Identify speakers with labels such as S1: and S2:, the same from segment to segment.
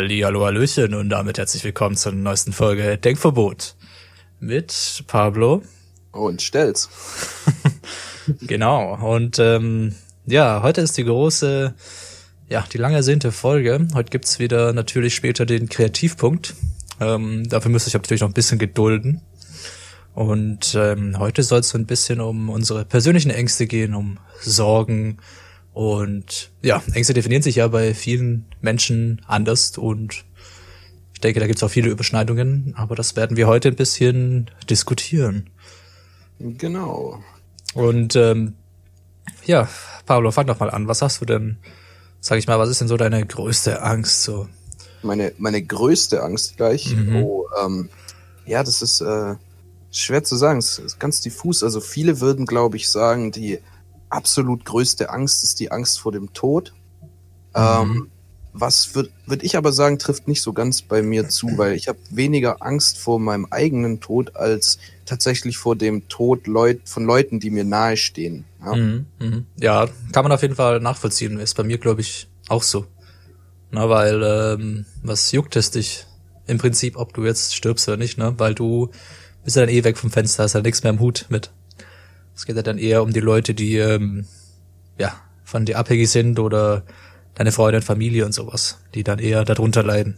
S1: Halli, hallo, hallöchen und damit herzlich willkommen zur neuesten Folge Denkverbot mit Pablo.
S2: Und stell's.
S1: Genau. Und ähm, ja, heute ist die große, ja, die lang ersehnte Folge. Heute gibt's wieder natürlich später den Kreativpunkt. Ähm, dafür müsste ich natürlich noch ein bisschen gedulden. Und ähm, heute soll es so ein bisschen um unsere persönlichen Ängste gehen, um Sorgen. Und ja, Ängste definieren sich ja bei vielen Menschen anders und ich denke, da gibt's auch viele Überschneidungen, aber das werden wir heute ein bisschen diskutieren.
S2: Genau.
S1: Und ähm, ja, Pablo, fang doch mal an. Was hast du denn, sag ich mal, was ist denn so deine größte Angst so?
S2: Meine, meine größte Angst gleich.
S1: Mhm.
S2: Oh, ähm, ja, das ist äh, schwer zu sagen. Es ist ganz diffus. Also viele würden, glaube ich, sagen, die absolut größte Angst ist die Angst vor dem Tod. Ähm, was würde würd ich aber sagen, trifft nicht so ganz bei mir zu, weil ich habe weniger Angst vor meinem eigenen Tod als tatsächlich vor dem Tod Leut von Leuten, die mir nahestehen. Ja?
S1: Mhm, mhm. Ja, kann man auf jeden Fall nachvollziehen. Ist bei mir, glaube ich, auch so. Na, weil, ähm, was juckt es dich im Prinzip, ob du jetzt stirbst oder nicht, ne? Weil du bist ja dann eh weg vom Fenster, hast ja nichts mehr im Hut mit. Es geht ja dann eher um die Leute, die, ähm, ja, von dir abhängig sind oder deine Freunde und Familie und sowas, die dann eher darunter leiden.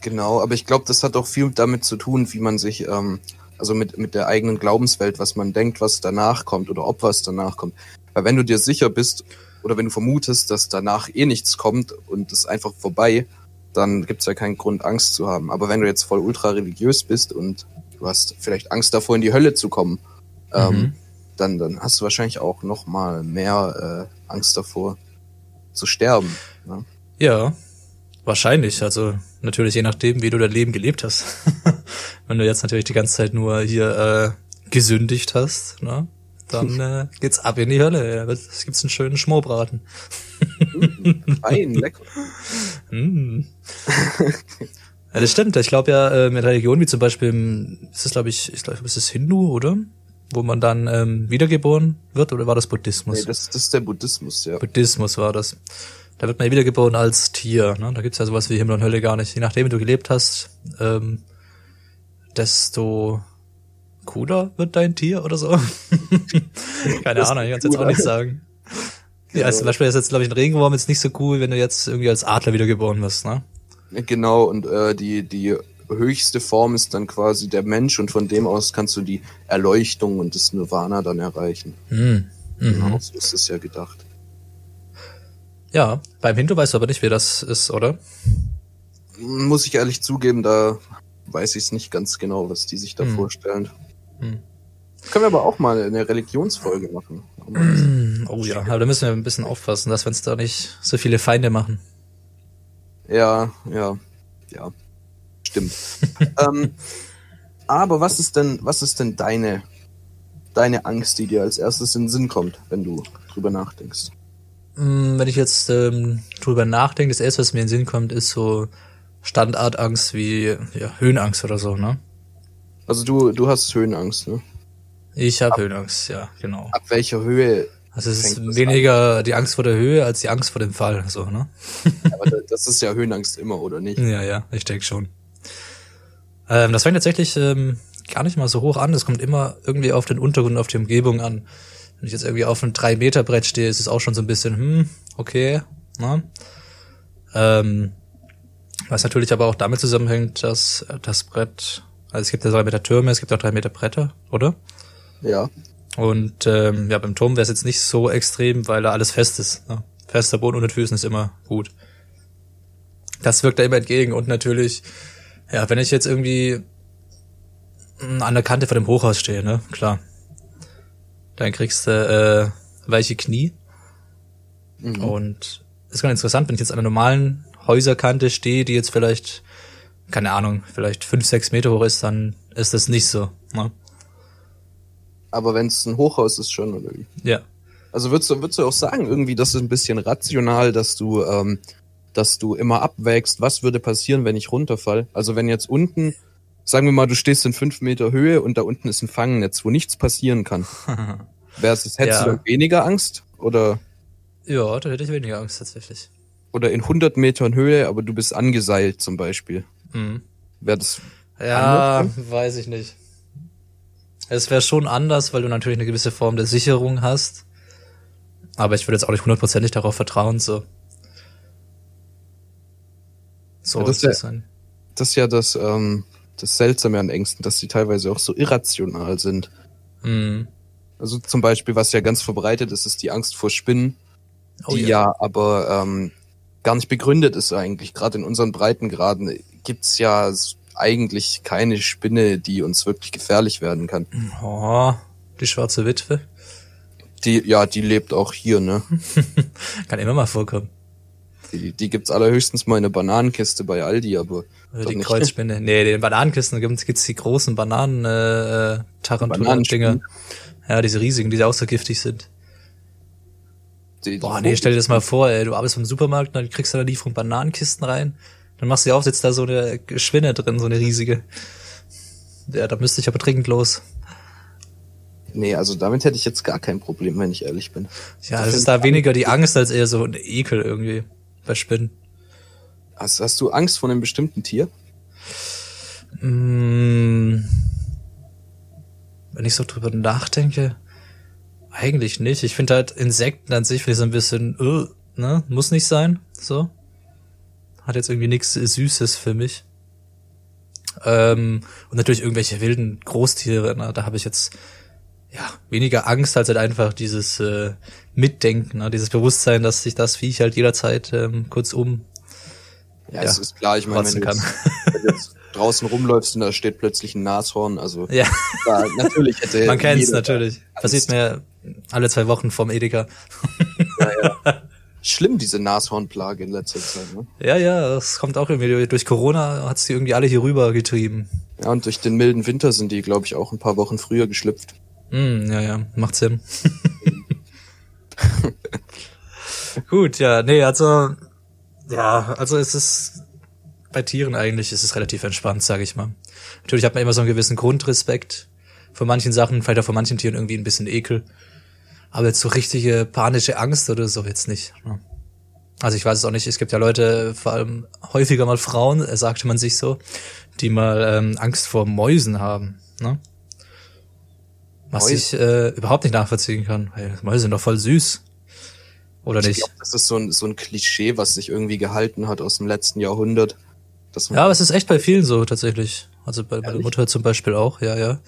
S2: Genau, aber ich glaube, das hat auch viel damit zu tun, wie man sich, ähm, also mit, mit der eigenen Glaubenswelt, was man denkt, was danach kommt oder ob was danach kommt. Weil wenn du dir sicher bist oder wenn du vermutest, dass danach eh nichts kommt und es ist einfach vorbei, dann gibt's ja keinen Grund, Angst zu haben. Aber wenn du jetzt voll ultra religiös bist und du hast vielleicht Angst davor, in die Hölle zu kommen, ähm,
S1: Mhm.
S2: Dann, dann hast du wahrscheinlich auch noch mal mehr äh, Angst davor zu sterben. Ne?
S1: Ja, wahrscheinlich. Also natürlich je nachdem, wie du dein Leben gelebt hast. Wenn du jetzt natürlich die ganze Zeit nur hier äh, gesündigt hast, ne? dann äh, geht's ab in die Hölle. Es gibt's einen schönen Schmorbraten.
S2: Fein, lecker.
S1: Mm. ja, das stimmt. Ich glaube ja, äh, mit Religionen wie zum Beispiel, im- ist es glaube ich, ich glaube, ist es Hindu, oder? Wo man dann ähm, wiedergeboren wird, oder war das Buddhismus?
S2: Nee, das, das ist der Buddhismus, ja.
S1: Buddhismus war das. Da wird man wiedergeboren als Tier. Ne? Da gibt's ja sowas wie Himmel und Hölle gar nicht. Je nachdem, wie du gelebt hast, ähm, desto cooler wird dein Tier oder so. Keine
S2: Desto
S1: Ahnung, ich kann jetzt auch nicht sagen. Ja, also zum Beispiel ist jetzt, glaube ich, ein Regenwurm jetzt nicht so cool, wenn du jetzt irgendwie als Adler wiedergeboren wirst, ne?
S2: Genau, und äh, die, die höchste Form ist dann quasi der Mensch und von dem aus kannst du die Erleuchtung und das Nirvana dann erreichen.
S1: Hm. Mhm.
S2: Genau, so ist es ja gedacht.
S1: Ja, beim Hindu weißt du aber nicht, wie das ist, oder?
S2: Muss ich ehrlich zugeben, da weiß ich es nicht ganz genau, was die sich da
S1: Hm.
S2: vorstellen.
S1: Hm.
S2: Können wir aber auch mal eine Religionsfolge machen.
S1: Oh ja, aber da müssen wir ein bisschen aufpassen, dass wir uns da nicht so viele Feinde machen.
S2: Ja, ja, ja. Stimmt. ähm, aber was ist denn, was ist denn deine, deine Angst, die dir als erstes in den Sinn kommt, wenn du drüber nachdenkst?
S1: Mm, Wenn ich jetzt ähm, drüber nachdenke, das erste, was mir in den Sinn kommt, ist so Standardangst wie ja, Höhenangst oder so, ne?
S2: Also du, du hast Höhenangst, ne?
S1: Ich habe Höhenangst, ja, genau.
S2: Ab welcher Höhe?
S1: Also es ist weniger die Angst vor der Höhe als die Angst vor dem Fall, so, ne?
S2: Aber da- das ist ja Höhenangst immer, oder nicht?
S1: Ja, ja, ich denke schon. Ähm, das fängt tatsächlich ähm, gar nicht mal so hoch an. Das kommt immer irgendwie auf den Untergrund, auf die Umgebung an. Wenn ich jetzt irgendwie auf einem 3-Meter-Brett stehe, ist es auch schon so ein bisschen, hm, okay, ne? Ähm, was natürlich aber auch damit zusammenhängt, dass das Brett, also es gibt ja drei Meter Türme, es gibt auch drei Meter Bretter, oder?
S2: Ja.
S1: Und ähm, ja, beim Turm wäre es jetzt nicht so extrem, weil da alles fest ist. Ne? Fester Boden unter den Füßen ist immer gut. Das wirkt da immer entgegen. Und natürlich, ja, wenn ich jetzt irgendwie an der Kante vor dem Hochhaus stehe, ne, klar. Dann kriegst du äh, weiche Knie.
S2: Mhm.
S1: Und ist ganz interessant, wenn ich jetzt an einer normalen Häuserkante stehe, die jetzt vielleicht, keine Ahnung, vielleicht fünf, sechs Meter hoch ist, dann ist das nicht so. Ne?
S2: Aber wenn es ein Hochhaus ist schon, oder wie?
S1: Ja.
S2: Also würdest du, würdest du auch sagen, irgendwie, das ist ein bisschen rational, dass du, ähm, dass du immer abwägst, was würde passieren, wenn ich runterfall? Also wenn jetzt unten, sagen wir mal, du stehst in fünf Meter Höhe und da unten ist ein Fangnetz, wo nichts passieren kann. Wär's, hättest
S1: Ja.
S2: du weniger Angst? Oder,
S1: ja, da hätte ich weniger Angst tatsächlich.
S2: oder in 100 Metern Höhe, aber du bist angeseilt zum Beispiel?
S1: Mhm.
S2: Wäre das,
S1: Ja,
S2: Anders
S1: weiß ich nicht. Es wäre schon anders, weil du natürlich eine gewisse Form der Sicherung hast. Aber ich würde jetzt auch nicht hundertprozentig darauf vertrauen, so. So
S2: Ja, das
S1: sein.
S2: das ist ja das, ähm, das Seltsame an Ängsten, dass sie teilweise auch so irrational sind.
S1: Mhm.
S2: Also zum Beispiel, was ja ganz verbreitet ist, ist die Angst vor Spinnen,
S1: Oh
S2: die ja. aber ähm, gar nicht begründet ist eigentlich. Gerade in unseren Breitengraden gibt's ja eigentlich keine Spinne, die uns wirklich gefährlich werden kann.
S1: Oh, die schwarze Witwe.
S2: Die, ja, die lebt auch hier, ne?
S1: Kann immer mal vorkommen.
S2: Die, die gibt's allerhöchstens mal in der Bananenkiste bei Aldi, aber
S1: Oder die. Kreuzspinne. Nee, den Bananenkisten gibt's, gibt's die großen Bananen, äh, äh, Tarantula-Dinger. Ja, diese riesigen, die auch so giftig sind.
S2: die, die
S1: Boah, nee, stell dir das mal vor, ey, du arbeitest beim Supermarkt, dann kriegst du da Lieferung Bananenkisten rein. Dann machst du ja auch, sitzt da so eine Schwinne drin, so eine riesige. Ja, da müsste ich aber dringend los.
S2: Nee, also damit hätte ich jetzt gar kein Problem, wenn ich ehrlich bin.
S1: Ja, es ist da weniger die Angst als eher so ein Ekel irgendwie bei Spinnen.
S2: Hast, hast du Angst vor einem bestimmten Tier?
S1: Mm, wenn ich so drüber nachdenke, eigentlich nicht. Ich finde halt Insekten an sich finde ich so ein bisschen, äh, ne, muss nicht sein, so. Hat jetzt irgendwie nichts Süßes für mich. Ähm, und natürlich irgendwelche wilden Großtiere, ne, da habe ich jetzt ja weniger Angst als halt einfach dieses äh, Mitdenken, ne, dieses Bewusstsein, dass sich das Viech halt jederzeit ähm, kurz um
S2: Ja,
S1: Ja,
S2: es ist klar, ich meine, wenn du, jetzt, wenn du jetzt draußen rumläufst und da steht plötzlich ein Nashorn, also
S1: Ja,
S2: ja, natürlich hätte
S1: man kennt's natürlich.
S2: Angst.
S1: Passiert mir alle zwei Wochen vom Edeka.
S2: Schlimm, diese Nashornplage in letzter Zeit. Ne?
S1: Ja, ja, es kommt auch irgendwie durch Corona hat's die irgendwie alle hier rüber getrieben.
S2: Ja, und durch den milden Winter sind die, glaube ich, auch ein paar Wochen früher geschlüpft.
S1: Hm, ja, ja, macht Sinn. Gut, ja, nee, also ja, also es ist bei Tieren eigentlich ist es relativ entspannt, sage ich mal. Natürlich hat man immer so einen gewissen Grundrespekt vor manchen Sachen, vielleicht auch vor manchen Tieren irgendwie ein bisschen Ekel. Aber jetzt so richtige panische Angst oder so jetzt nicht. ne? Also ich weiß es auch nicht, es gibt ja Leute, vor allem häufiger mal Frauen, äh, sagte man sich so, die mal ähm, Angst vor Mäusen haben. Ne? Was
S2: Mäuse?
S1: ich äh, überhaupt nicht nachvollziehen kann, weil Mäuse sind doch voll süß. Oder
S2: Ich
S1: nicht?
S2: glaube, das ist so ein, so ein Klischee, was sich irgendwie gehalten hat aus dem letzten Jahrhundert.
S1: Ja, aber es ist echt bei vielen so tatsächlich. Also bei,
S2: Ehrlich?
S1: Mutter zum Beispiel auch, ja, ja.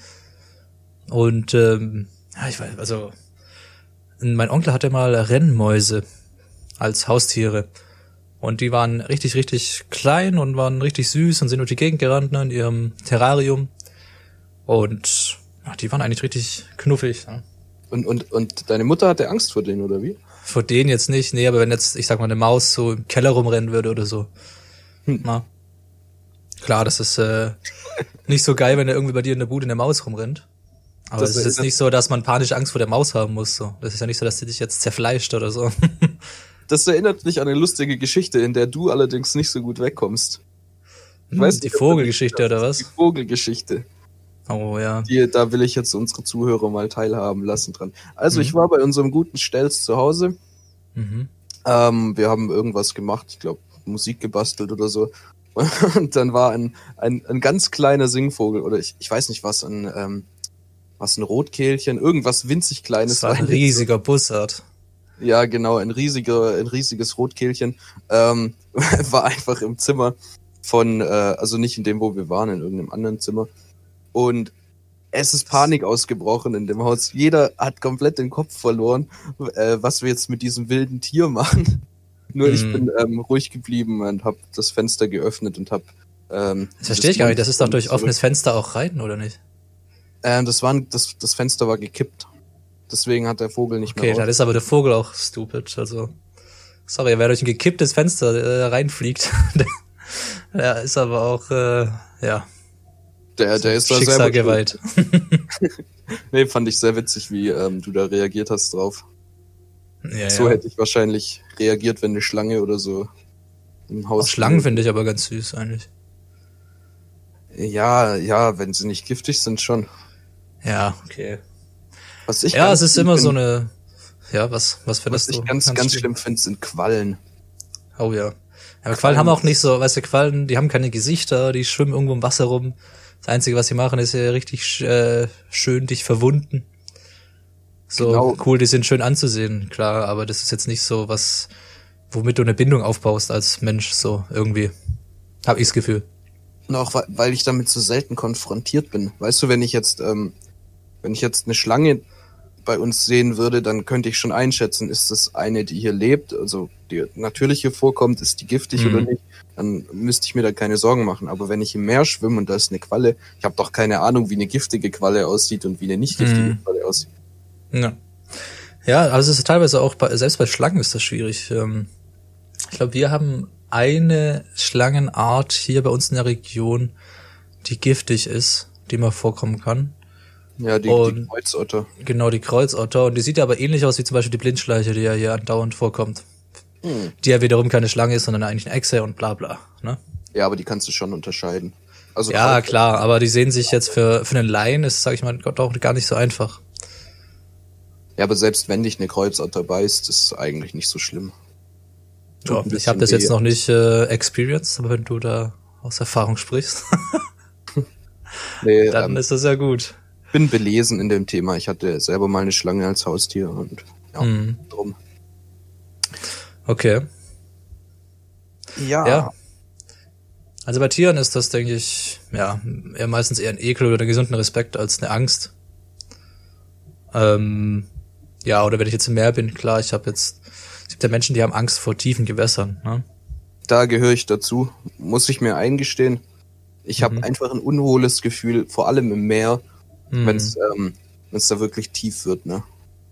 S1: Und ähm, ja, ich weiß, also mein Onkel hatte mal Rennmäuse als Haustiere. Und die waren richtig, richtig klein und waren richtig süß und sind durch die Gegend gerannt ne, in ihrem Terrarium. Und ja, die waren eigentlich richtig knuffig. Ne?
S2: und, und, und deine Mutter hatte Angst vor denen, oder wie?
S1: Vor denen jetzt nicht, nee, aber wenn jetzt, ich sag mal, eine Maus so im Keller rumrennen würde oder so.
S2: Hm.
S1: Na. Klar, das ist äh, nicht so geil, wenn da irgendwie bei dir in der Bude eine Maus rumrennt. Aber
S2: Das
S1: es ist jetzt nicht so, dass man panische Angst vor der Maus haben muss. So. Das ist ja nicht so, dass die dich jetzt zerfleischt oder so.
S2: Das erinnert mich an eine lustige Geschichte, in der du allerdings nicht so gut wegkommst.
S1: Hm, die
S2: ob du
S1: Vogelgeschichte
S2: die-
S1: oder
S2: Die
S1: was?
S2: Vogelgeschichte.
S1: Oh ja.
S2: Die, da will ich jetzt unsere Zuhörer mal teilhaben lassen dran. Also
S1: Mhm.
S2: ich war bei unserem guten Stelz zu Hause.
S1: Mhm.
S2: Ähm, wir haben irgendwas gemacht, ich glaube Musik gebastelt oder so. Und dann war ein, ein, ein ganz kleiner Singvogel oder ich, ich weiß nicht was, ein, ähm, was ein Rotkehlchen, irgendwas winzig kleines.
S1: Das war ein
S2: in-
S1: riesiger Bussard.
S2: Ja, genau, ein riesiger, ein riesiges Rotkehlchen ähm, war einfach im Zimmer von, äh, also nicht in dem, wo wir waren, in irgendeinem anderen Zimmer. Und es ist Panik ausgebrochen in dem Haus. Jeder hat komplett den Kopf verloren, äh, was wir jetzt mit diesem wilden Tier machen. Nur ich
S1: Mhm.
S2: bin ähm, ruhig geblieben und habe das Fenster geöffnet und habe. Ähm,
S1: Das verstehe ich gar nicht. Das ist doch durch
S2: zurück-
S1: offenes Fenster auch rein, oder nicht?
S2: Ähm, das, war, das, das Fenster war gekippt. Deswegen hat der Vogel nicht
S1: Okay,
S2: mehr.
S1: dann
S2: raus-
S1: ist aber der Vogel auch stupid. Also, sorry, wer durch ein gekipptes Fenster äh, reinfliegt, der, der ist aber auch, äh, ja,
S2: der, der ist da selber
S1: geweiht.
S2: Nee, fand ich sehr witzig, wie ähm, du da reagiert hast drauf.
S1: Ja,
S2: so
S1: ja.
S2: hätte ich wahrscheinlich reagiert, wenn eine Schlange oder so im Haus.
S1: Auch Schlangen finde ich aber ganz süß eigentlich.
S2: Ja, ja, wenn sie nicht giftig sind, schon.
S1: Ja, okay.
S2: Was ich
S1: Ja, es ist immer so
S2: find-
S1: eine. Ja, was, was
S2: Was
S1: findest
S2: ich
S1: du?
S2: ganz, ganz schlimm finde, sind Quallen.
S1: Oh ja. ja aber Quallen haben auch nicht so, weißt du, Quallen, die haben keine Gesichter, die schwimmen irgendwo im Wasser rum. Das Einzige, was sie machen, ist ja richtig sch- äh, schön dich verwunden. So
S2: Genau.
S1: cool, die sind schön anzusehen, klar, aber das ist jetzt nicht so was, womit du eine Bindung aufbaust als Mensch, so irgendwie. Hab ich's Gefühl.
S2: Und auch weil, weil ich damit so selten konfrontiert bin. Weißt du, wenn ich jetzt, ähm, wenn ich jetzt eine Schlange bei uns sehen würde, dann könnte ich schon einschätzen, ist das eine, die hier lebt, also die natürlich hier vorkommt, ist die giftig
S1: Mhm.
S2: oder nicht, dann müsste ich mir da keine Sorgen machen. Aber wenn ich im Meer schwimme und da ist eine Qualle, ich habe doch keine Ahnung, wie eine giftige Qualle aussieht und wie eine nicht giftige
S1: Mhm.
S2: Qualle aussieht.
S1: Ja. Ja, aber es ist teilweise auch, bei, selbst bei Schlangen ist das schwierig. Ähm, Ich glaube, wir haben eine Schlangenart hier bei uns in der Region, die giftig ist, die mal vorkommen kann.
S2: Ja, die, die
S1: Und-
S2: Kreuzotter.
S1: Genau, die Kreuzotter. Und die sieht ja aber ähnlich aus wie zum Beispiel die Blindschleiche, die ja hier andauernd vorkommt.
S2: Hm.
S1: Die ja wiederum keine Schlange ist, sondern eigentlich eine Echse und bla bla. Ne?
S2: Ja, aber die kannst du schon unterscheiden. Also
S1: Ja,
S2: Kreuz-
S1: klar, aber die sehen sich jetzt für, für einen Laien, ist, sag ich mal, Gott auch gar nicht so einfach.
S2: Ja, aber selbst wenn dich eine Kreuzotter beißt, ist es eigentlich nicht so schlimm.
S1: Ja, ich habe das jetzt noch nicht äh, experienced, aber wenn du da aus Erfahrung sprichst,
S2: Nee,
S1: dann
S2: ähm,
S1: ist das ja gut.
S2: bin belesen in dem Thema. Ich hatte selber mal eine Schlange als Haustier und ja,
S1: Mhm.
S2: drum.
S1: Okay.
S2: Ja.
S1: Ja. Also bei Tieren ist das, denke ich, ja, eher meistens eher ein Ekel oder einen gesunden Respekt als eine Angst. Ähm, ja, oder wenn ich jetzt im Meer bin, klar, ich habe jetzt, es gibt ja Menschen, die haben Angst vor tiefen Gewässern. Ne?
S2: Da gehöre ich dazu, muss ich mir eingestehen. Ich habe
S1: Mhm.
S2: einfach ein unwohles Gefühl, vor allem im Meer,
S1: Hm.
S2: wenn es ähm, wenn's da wirklich tief wird. Ne?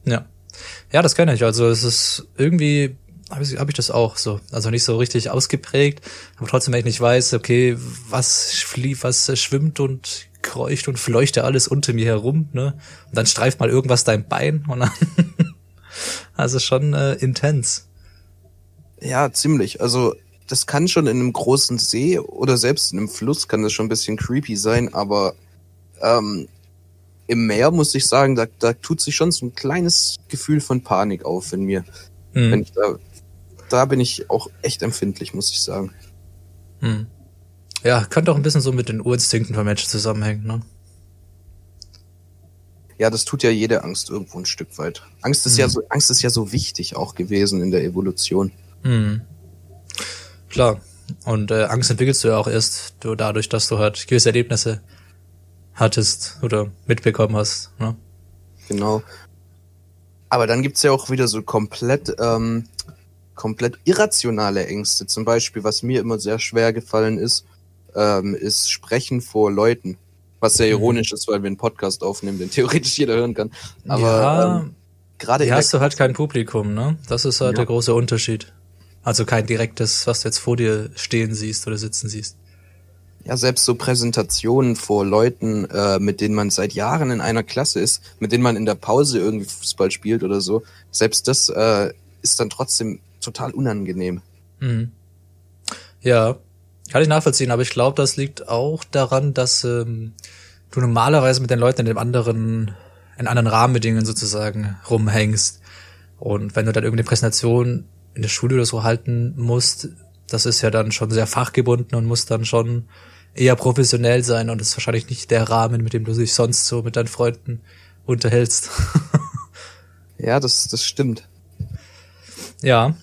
S1: Ja. Ja, das kenne ich. Also es ist irgendwie, habe ich, hab ich das auch so. Also nicht so richtig ausgeprägt, aber trotzdem, wenn ich nicht weiß, okay, was fliegt, was schwimmt und kreucht und fleucht ja alles unter mir herum, ne? Und dann streift mal irgendwas dein Bein und dann, also schon äh, intens.
S2: Ja, ziemlich. Also das kann schon in einem großen See oder selbst in einem Fluss kann das schon ein bisschen creepy sein, aber ähm, im Meer muss ich sagen, da, da tut sich schon so ein kleines Gefühl von Panik auf in mir. Wenn
S1: Hm.
S2: ich da, da bin ich auch echt empfindlich, muss ich sagen.
S1: Hm. Ja, könnte auch ein bisschen so mit den Urinstinkten von Menschen zusammenhängen, ne?
S2: Ja, das tut ja jede Angst irgendwo ein Stück weit. Angst ist
S1: Mhm.
S2: ja so, Angst ist ja so wichtig auch gewesen in der Evolution.
S1: Hm. Klar. Und äh, Angst entwickelst du ja auch erst du, dadurch, dass du halt gewisse Erlebnisse hattest oder mitbekommen hast. Ne?
S2: Genau. Aber dann gibt's ja auch wieder so komplett, ähm, komplett irrationale Ängste. Zum Beispiel, was mir immer sehr schwer gefallen ist, ähm, ist Sprechen vor Leuten. Was sehr
S1: Mhm.
S2: ironisch ist, weil wir einen Podcast aufnehmen, den theoretisch jeder hören kann. Aber
S1: ja,
S2: ähm, gerade
S1: hier hast du halt kein Publikum, ne? Das ist halt
S2: Ja.
S1: der große Unterschied. Also kein direktes, was du jetzt vor dir stehen siehst oder sitzen siehst.
S2: Ja, selbst so Präsentationen vor Leuten, äh, mit denen man seit Jahren in einer Klasse ist, mit denen man in der Pause irgendwie Fußball spielt oder so, selbst das äh, ist dann trotzdem total unangenehm.
S1: Mhm. Ja, kann ich nachvollziehen, aber ich glaube, das liegt auch daran, dass ähm, du normalerweise mit den Leuten in dem anderen, in anderen Rahmenbedingungen sozusagen rumhängst. Und wenn du dann irgendeine Präsentation in der Schule oder so halten musst, das ist ja dann schon sehr fachgebunden und muss dann schon eher professionell sein und ist wahrscheinlich nicht der Rahmen, mit dem du dich sonst so mit deinen Freunden unterhältst.
S2: Ja, das, das stimmt.
S1: Ja.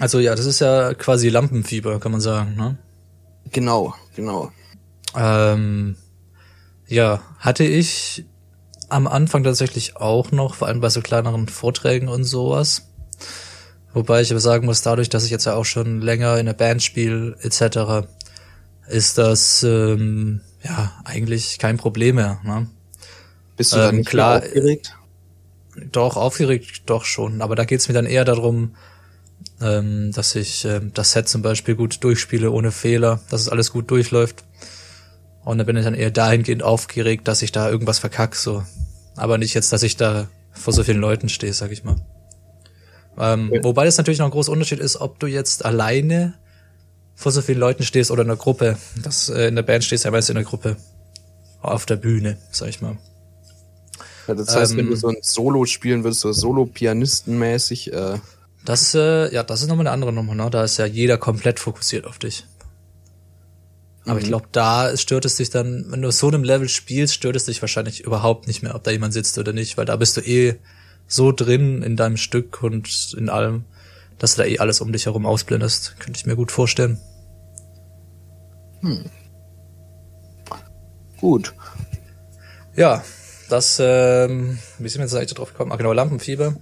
S1: Also ja, das ist ja quasi Lampenfieber, kann man sagen, ne?
S2: Genau, genau.
S1: Ähm, ja, hatte ich am Anfang tatsächlich auch noch, vor allem bei so kleineren Vorträgen und sowas. Wobei ich aber sagen muss, dadurch, dass ich jetzt ja auch schon länger in der Band spiele, etc., ist das ähm, ja eigentlich kein Problem mehr. Ne?
S2: Bist du
S1: Ähm, klar,
S2: klar aufgeregt?
S1: Doch, aufgeregt doch schon. Aber da geht's mir dann eher darum, ähm, dass ich ähm, das Set zum Beispiel gut durchspiele, ohne Fehler, dass es alles gut durchläuft. Und da bin ich dann eher dahingehend aufgeregt, dass ich da irgendwas verkack, so. Aber nicht jetzt, dass ich da vor so vielen Leuten stehe, sag ich mal. Ähm,
S2: Ja.
S1: Wobei das natürlich noch ein großer Unterschied ist, ob du jetzt alleine vor so vielen Leuten stehst oder in einer Gruppe. Das äh, in der Band stehst du ja meist in der Gruppe. Auf der Bühne, sag ich mal.
S2: Das heißt, wenn
S1: Ähm,
S2: du so ein Solo spielen würdest, so Solo-Pianisten-mäßig, äh,
S1: Das, äh, ja, das ist nochmal eine andere Nummer, ne? Da ist ja jeder komplett fokussiert auf dich. Aber ich
S2: Mhm.
S1: glaube, da stört es dich dann, wenn du so einem Level spielst, stört es dich wahrscheinlich überhaupt nicht mehr, ob da jemand sitzt oder nicht, weil da bist du eh so drin in deinem Stück und in allem, dass du da eh alles um dich herum ausblendest. Könnte ich mir gut vorstellen.
S2: gut.
S1: Ja, das, ähm, wie sind wir jetzt eigentlich drauf gekommen? Ah, genau, Lampenfieber.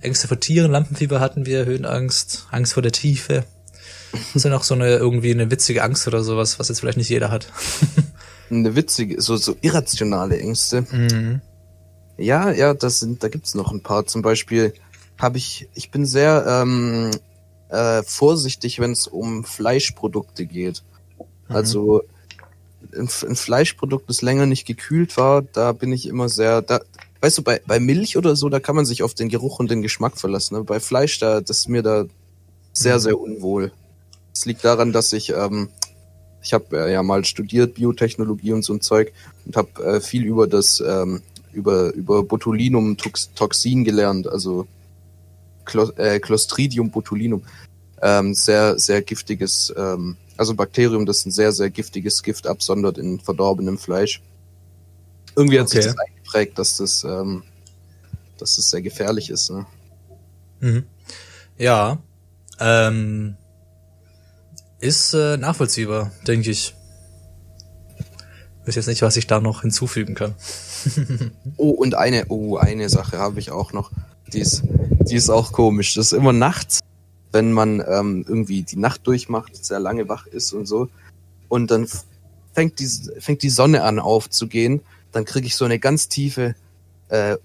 S1: Ängste vor Tieren, Lampenfieber hatten wir, Höhenangst, Angst vor der Tiefe. Das ist ja noch so eine, irgendwie eine witzige Angst oder sowas, was jetzt vielleicht nicht jeder hat.
S2: Eine witzige, so, so irrationale Ängste.
S1: Mhm.
S2: Ja, ja, das sind, da gibt's noch ein paar. Zum Beispiel habe ich, ich bin sehr ähm, äh, vorsichtig, wenn es um Fleischprodukte geht. Also ein, ein Fleischprodukt, das länger nicht gekühlt war, da bin ich immer sehr, da, weißt du, bei, bei Milch oder so, da kann man sich auf den Geruch und den Geschmack verlassen. Ne? Bei Fleisch, da, das ist mir da sehr, sehr unwohl. Es liegt daran, dass ich, ähm, ich habe äh, ja mal studiert Biotechnologie und so ein Zeug und habe äh, viel über das ähm, über über Botulinum Tox Toxin gelernt, also äh, Clostridium botulinum, ähm, sehr sehr giftiges, ähm, also ein Bakterium, das ein sehr sehr giftiges Gift absondert in verdorbenem Fleisch. Irgendwie hat sich
S1: Okay.
S2: das eingeprägt, dass das ähm, dass das sehr gefährlich ist. Ne?
S1: Mhm. Ja, ähm, ist äh, nachvollziehbar, denke ich. Ich weiß jetzt nicht, was ich da noch hinzufügen kann.
S2: Oh, und eine, oh, eine Sache habe ich auch noch. Die ist, die ist auch komisch. Das ist immer nachts, wenn man ähm, irgendwie die Nacht durchmacht, sehr lange wach ist und so. Und dann fängt die, fängt die Sonne an aufzugehen. Dann kriege ich so eine ganz tiefe, äh,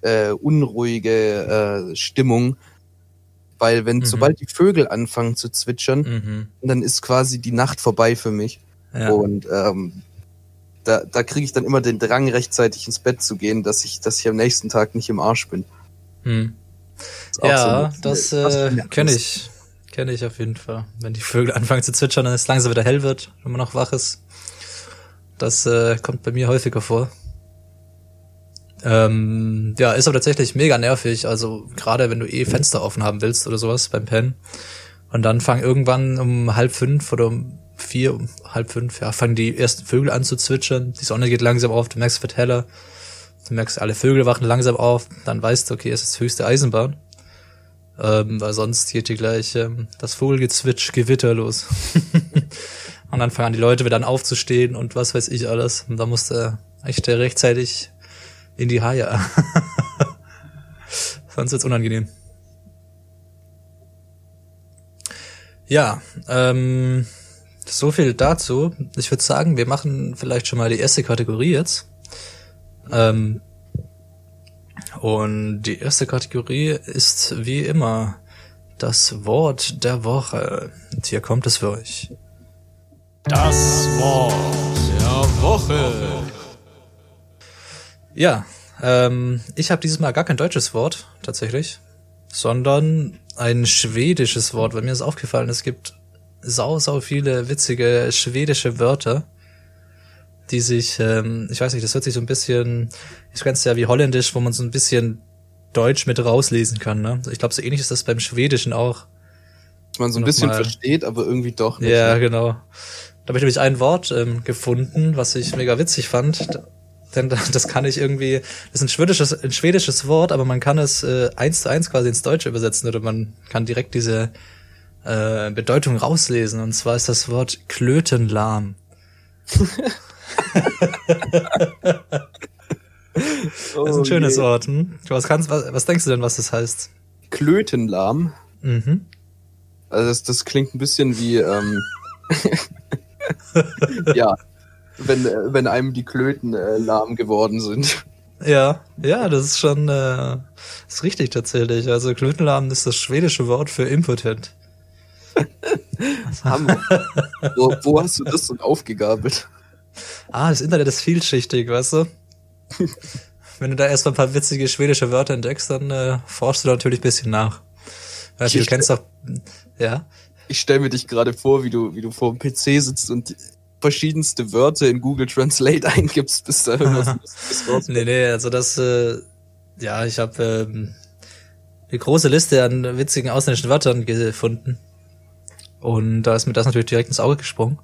S2: äh, unruhige äh, Stimmung. Weil wenn,
S1: Mhm.
S2: sobald die Vögel anfangen zu zwitschern,
S1: Mhm.
S2: dann ist quasi die Nacht vorbei für mich.
S1: Ja.
S2: Und ähm, da, da kriege ich dann immer den Drang, rechtzeitig ins Bett zu gehen, dass ich, dass ich am nächsten Tag nicht im Arsch bin.
S1: Hm.
S2: Ist so
S1: Ja,
S2: eine-
S1: das äh, kenne ich. Kenne ich auf jeden Fall. Wenn die Vögel anfangen zu zwitschern, dann es langsam wieder hell wird, wenn man noch wach ist. Das äh, kommt bei mir häufiger vor. Ähm, ja, ist aber tatsächlich mega nervig. Also gerade wenn du eh Fenster offen haben willst oder sowas beim Pennen. Und dann fangen irgendwann um halb fünf oder um vier, um halb fünf, ja, fangen die ersten Vögel an zu zwitschern. Die Sonne geht langsam auf, du merkst, es wird heller. Du merkst, alle Vögel wachen langsam auf. Dann weißt du, okay, es ist höchste Eisenbahn. Ähm, weil sonst geht hier gleich ähm, das Vogelgezwitsch, Gewitter los. und dann fangen die Leute wieder an aufzustehen und was weiß ich alles. Und da musste echt rechtzeitig in die Haie. sonst wird's unangenehm. Ja, ähm, so viel dazu. Ich würde sagen, wir machen vielleicht schon mal die erste Kategorie jetzt. Ähm, und die erste Kategorie ist wie immer das Wort der Woche. Und hier kommt es für euch.
S3: Das Wort der Woche.
S1: Ja, ähm, ich habe dieses Mal gar kein deutsches Wort tatsächlich, sondern ein schwedisches Wort. Weil mir ist aufgefallen, es gibt sau, sau viele witzige schwedische Wörter, die sich, ähm, ich weiß nicht, das hört sich so ein bisschen, ich kenne es ja wie Holländisch, wo man so ein bisschen Deutsch mit rauslesen kann. Ne? Ich glaube, so ähnlich ist das beim Schwedischen auch.
S2: Dass man so ein bisschen
S1: mal-
S2: versteht, aber irgendwie doch nicht.
S1: Ja,
S2: ne?
S1: genau. Da habe ich nämlich ein Wort ähm, gefunden, was ich mega witzig fand. Denn da- das kann ich irgendwie, das ist ein schwedisches, ein schwedisches Wort, aber man kann es äh, eins zu eins quasi ins Deutsche übersetzen oder man kann direkt diese äh, Bedeutung rauslesen. Und zwar ist das Wort Klötenlahm.
S2: Oh
S1: Das ist ein schönes
S2: je.
S1: Wort. Hm? Was, kannst, was, was denkst du denn, was das heißt?
S2: Klötenlahm.
S1: Mhm.
S2: Also das, das klingt ein bisschen wie, ähm, ja, wenn, wenn einem die Klöten äh, lahm geworden sind.
S1: Ja, ja, das ist schon, äh, ist richtig tatsächlich. Also Klötenlahm ist das schwedische Wort für impotent.
S2: Hammer. wo, wo hast du das denn aufgegabelt?
S1: Ah, das Internet ist vielschichtig, weißt du? Wenn du da erstmal ein paar witzige schwedische Wörter entdeckst, dann äh, forschst du da natürlich ein bisschen nach. Also, du kennst doch, ja.
S2: Ich stelle mir dich gerade vor, wie du, wie du vor dem PC sitzt und verschiedenste Wörter in Google Translate eingibst, bis da irgendwas rauskommt.
S1: Nee, nee, also das, äh, ja, ich habe ähm, eine große Liste an witzigen ausländischen Wörtern gefunden. Und da ist mir das natürlich direkt ins Auge gesprungen.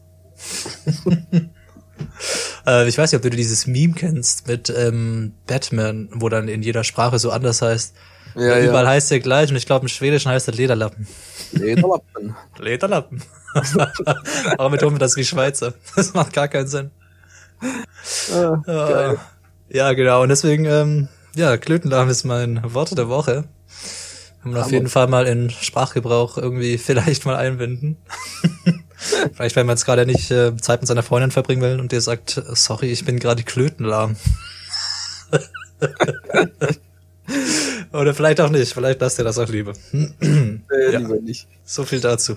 S1: Äh, ich weiß nicht, ob du dieses Meme kennst mit ähm, Batman, wo dann in jeder Sprache so anders heißt.
S2: Ja,
S1: Überall
S2: ja.
S1: heißt er gleich und ich glaube im Schwedischen heißt er Lederlappen.
S2: Lederlappen.
S1: Lederlappen. Warum betonen wir das wie Schweizer? Das macht gar keinen Sinn.
S2: Ah.
S1: Äh, ja, genau. Und deswegen, ähm, ja, Klötenlahm ist mein Wort der Woche. Kann man auf jeden Fall mal in Sprachgebrauch irgendwie vielleicht mal einbinden. vielleicht, wenn man jetzt gerade nicht äh, Zeit mit seiner Freundin verbringen will und dir sagt, sorry, ich bin gerade klötenlahm. Oder vielleicht auch nicht, vielleicht lasst ihr das auch lieber.
S2: Äh,
S1: Ja.
S2: Lieber nicht.
S1: So viel dazu.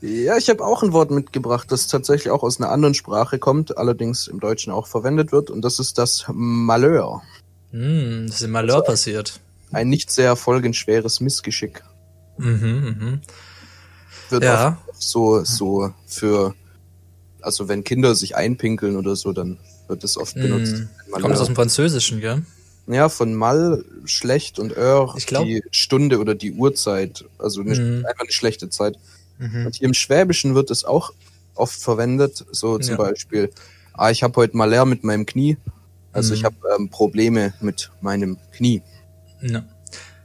S2: Ja, ich habe auch ein Wort mitgebracht, das tatsächlich auch aus einer anderen Sprache kommt, allerdings im Deutschen auch verwendet wird, und das ist das Malheur.
S1: Hm, das ist im Malheur passiert.
S2: Ein nicht sehr folgenschweres Missgeschick.
S1: Mhm, mhm.
S2: Wird
S1: Ja.
S2: So, so für, also wenn Kinder sich einpinkeln oder so, dann wird das oft benutzt.
S1: Hm.
S2: Malheur.
S1: Kommt das aus dem Französischen, gell?
S2: Ja, von Mal schlecht und
S1: Ich glaub-
S2: die Stunde oder die Uhrzeit. Also eine,
S1: Mhm.
S2: einfach eine schlechte Zeit.
S1: Mhm.
S2: Und hier im Schwäbischen wird es auch oft verwendet. So zum
S1: Ja.
S2: Beispiel, ah, ich habe heute Malheur mit meinem Knie. Also
S1: Mhm.
S2: ich habe ähm, Probleme mit meinem Knie.
S1: Ja.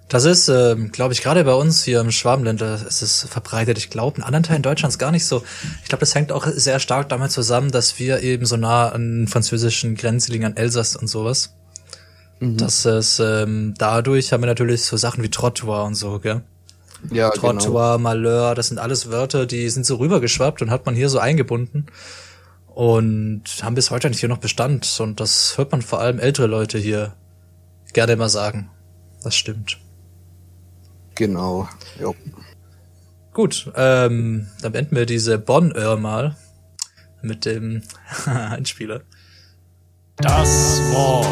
S1: Das ist, ähm, glaube ich, gerade bei uns hier im Schwabenland, ist es verbreitet. Ich glaube, in anderen Teilen Deutschlands gar nicht so. Ich glaube, das hängt auch sehr stark damit zusammen, dass wir eben so nah an französischen Grenzen liegen, an Elsass und sowas.
S2: Mhm.
S1: Das ist, ähm, dadurch haben wir natürlich so Sachen wie Trottoir und so, gell?
S2: Ja, genau.
S1: Trottoir, Malheur, das sind alles Wörter, die sind so rübergeschwappt und hat man hier so eingebunden. Und haben bis heute eigentlich hier noch Bestand. Und das hört man vor allem ältere Leute hier gerne immer sagen. Das stimmt.
S2: Genau. Jo.
S1: Gut, ähm, dann beenden wir diese Bonn-Öhr mal mit dem Einspieler.
S3: Das Wort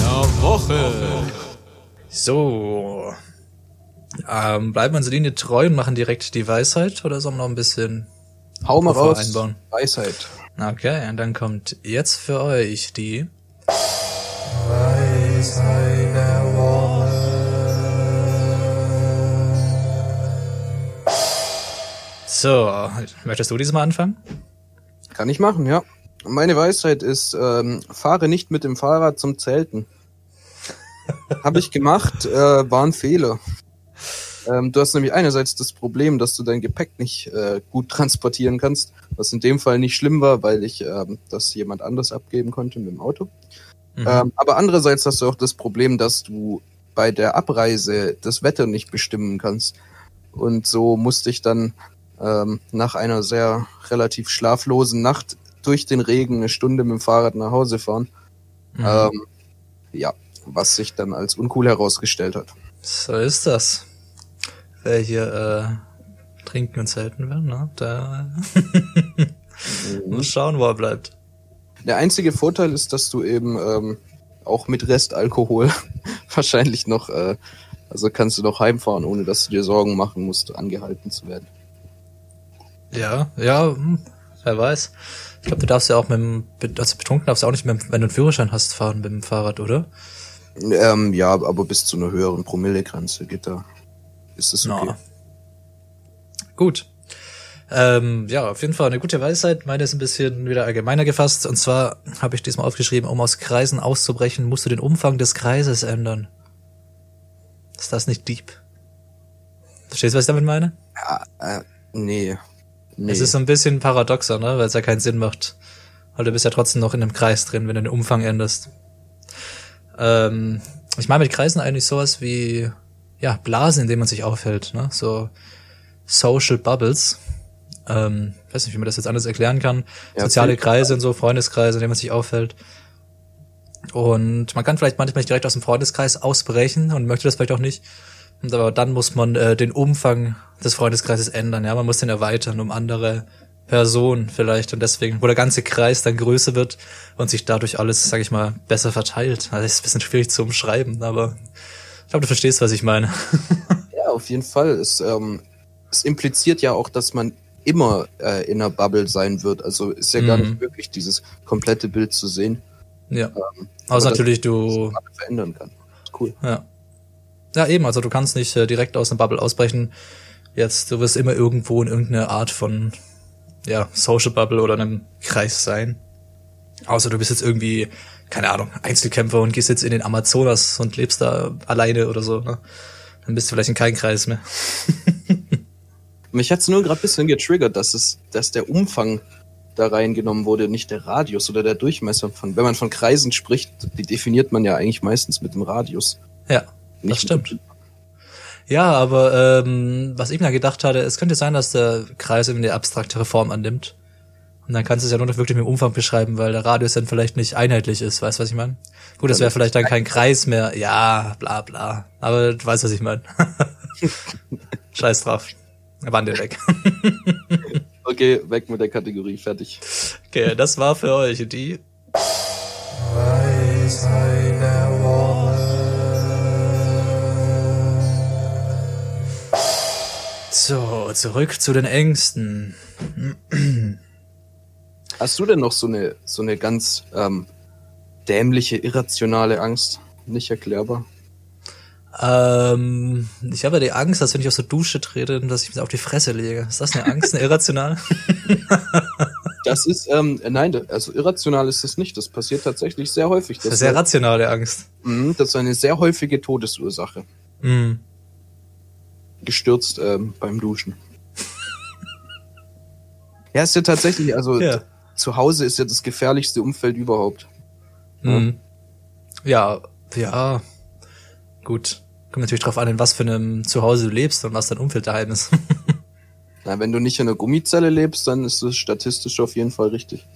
S3: der Woche.
S1: So. Ähm, bleiben wir unserer Linie treu und machen direkt die Weisheit oder sollen wir noch ein bisschen
S2: Hau mal raus.
S1: einbauen.
S2: Weisheit.
S1: Okay, und dann kommt jetzt für euch die So, möchtest du diesmal anfangen?
S2: Kann ich machen, ja. Meine Weisheit ist, ähm, fahre nicht mit dem Fahrrad zum Zelten. Habe ich gemacht, äh, war ein Fehler. Ähm, du hast nämlich einerseits das Problem, dass du dein Gepäck nicht äh, gut transportieren kannst, was in dem Fall nicht schlimm war, weil ich ähm, das jemand anders abgeben konnte mit dem Auto.
S1: Mhm.
S2: Ähm, aber andererseits hast du auch das Problem, dass du bei der Abreise das Wetter nicht bestimmen kannst. Und so musste ich dann ähm, nach einer sehr relativ schlaflosen Nacht durch den Regen eine Stunde mit dem Fahrrad nach Hause fahren.
S1: Mhm.
S2: Ähm, ja, was sich dann als uncool herausgestellt hat.
S1: So ist das. Wer hier äh, trinken und zelten will, ne? Da muss schauen, wo er bleibt.
S2: Der einzige Vorteil ist, dass du eben ähm, auch mit Restalkohol wahrscheinlich noch, äh, also kannst du noch heimfahren, ohne dass du dir Sorgen machen musst, angehalten zu werden.
S1: Ja, ja, hm, wer weiß. Ich glaube, du darfst ja auch mit dem, also betrunken darfst du auch nicht mehr, wenn du einen Führerschein hast, fahren mit dem Fahrrad, oder?
S2: Ähm, ja, aber bis zu einer höheren Promillegrenze geht da. Ist es okay.
S1: Na. Gut. Ähm, ja, auf jeden Fall eine gute Weisheit. Meine ist ein bisschen wieder allgemeiner gefasst. Und zwar habe ich diesmal aufgeschrieben, um aus Kreisen auszubrechen, musst du den Umfang des Kreises ändern. Ist das nicht deep? Verstehst du, was ich damit meine?
S2: Ja, äh, nee. Nee.
S1: Es ist so ein bisschen paradoxer, ne? Weil es ja keinen Sinn macht. Weil du bist ja trotzdem noch in einem Kreis drin, wenn du den Umfang änderst. Ähm, ich meine mit Kreisen eigentlich sowas wie, ja, Blasen, in denen man sich aufhält, ne? So Social Bubbles. Ähm, weiß nicht, wie man das jetzt anders erklären kann.
S2: Ja,
S1: Soziale Kreise und so, Freundeskreise, in denen man sich aufhält. Und man kann vielleicht manchmal nicht direkt aus dem Freundeskreis ausbrechen und möchte das vielleicht auch nicht. Und aber dann muss man äh, den Umfang des Freundeskreises ändern, ja, man muss den erweitern um andere Personen vielleicht und deswegen, wo der ganze Kreis dann größer wird und sich dadurch alles, sag ich mal, besser verteilt. Also das ist ein bisschen schwierig zu umschreiben, aber ich glaube, du verstehst, was ich meine.
S2: ja, auf jeden Fall. Es, ähm, es impliziert ja auch, dass man immer äh, in einer Bubble sein wird. Also ist ja gar
S1: Mhm.
S2: nicht möglich, dieses komplette Bild zu sehen,
S1: Ja.
S2: ähm,
S1: Außer natürlich du,
S2: verändern kann. Cool.
S1: ja. Ja, eben, also du kannst nicht äh, direkt aus einer Bubble ausbrechen. Jetzt, du wirst immer irgendwo in irgendeine Art von, ja, Social Bubble oder einem Kreis sein. Außer du bist jetzt irgendwie, keine Ahnung, Einzelkämpfer und gehst jetzt in den Amazonas und lebst da alleine oder so, ne? Dann bist du vielleicht in keinem Kreis mehr.
S2: Mich hat's nur gerade bisschen getriggert, dass es, dass der Umfang da reingenommen wurde, nicht der Radius oder der Durchmesser von. Wenn man von Kreisen spricht, die definiert man ja eigentlich meistens mit dem Radius.
S1: Ja, das stimmt. Ja, aber ähm, was ich mir gedacht hatte, es könnte sein, dass der Kreis irgendwie eine abstraktere Form annimmt. Und dann kannst du es ja nur noch wirklich mit dem Umfang beschreiben, weil der Radius dann vielleicht nicht einheitlich ist. Weißt du, was ich meine? Gut, das wäre vielleicht dann kein Kreis mehr. Ja, bla bla. Aber du weißt, was ich meine. Scheiß drauf. Wandel weg.
S2: Okay, weg mit der Kategorie, fertig.
S1: Okay, das war für euch die So, zurück zu den Ängsten.
S2: Hast du denn noch so eine, so eine ganz ähm, dämliche, irrationale Angst? Nicht erklärbar?
S1: Ähm, ich habe ja die Angst, dass wenn ich aus der Dusche trete, dass ich mir auf die Fresse lege. Ist das eine Angst, eine irrationale?
S2: Das ist, ähm, nein, also irrational ist es nicht. Das passiert tatsächlich sehr häufig.
S1: Das ist sehr rationale Angst.
S2: Mhm, das ist eine sehr häufige Todesursache.
S1: Hm.
S2: Gestürzt ähm, beim Duschen. ja, ist ja tatsächlich, also
S1: Ja.
S2: zu Hause ist ja das gefährlichste Umfeld überhaupt.
S1: Hm. Ja, ja. Gut. Kommt natürlich drauf an, in was für einem Zuhause du lebst und was dein Umfeld daheim ist.
S2: Na, wenn du nicht in einer Gummizelle lebst, dann ist das statistisch auf jeden Fall richtig.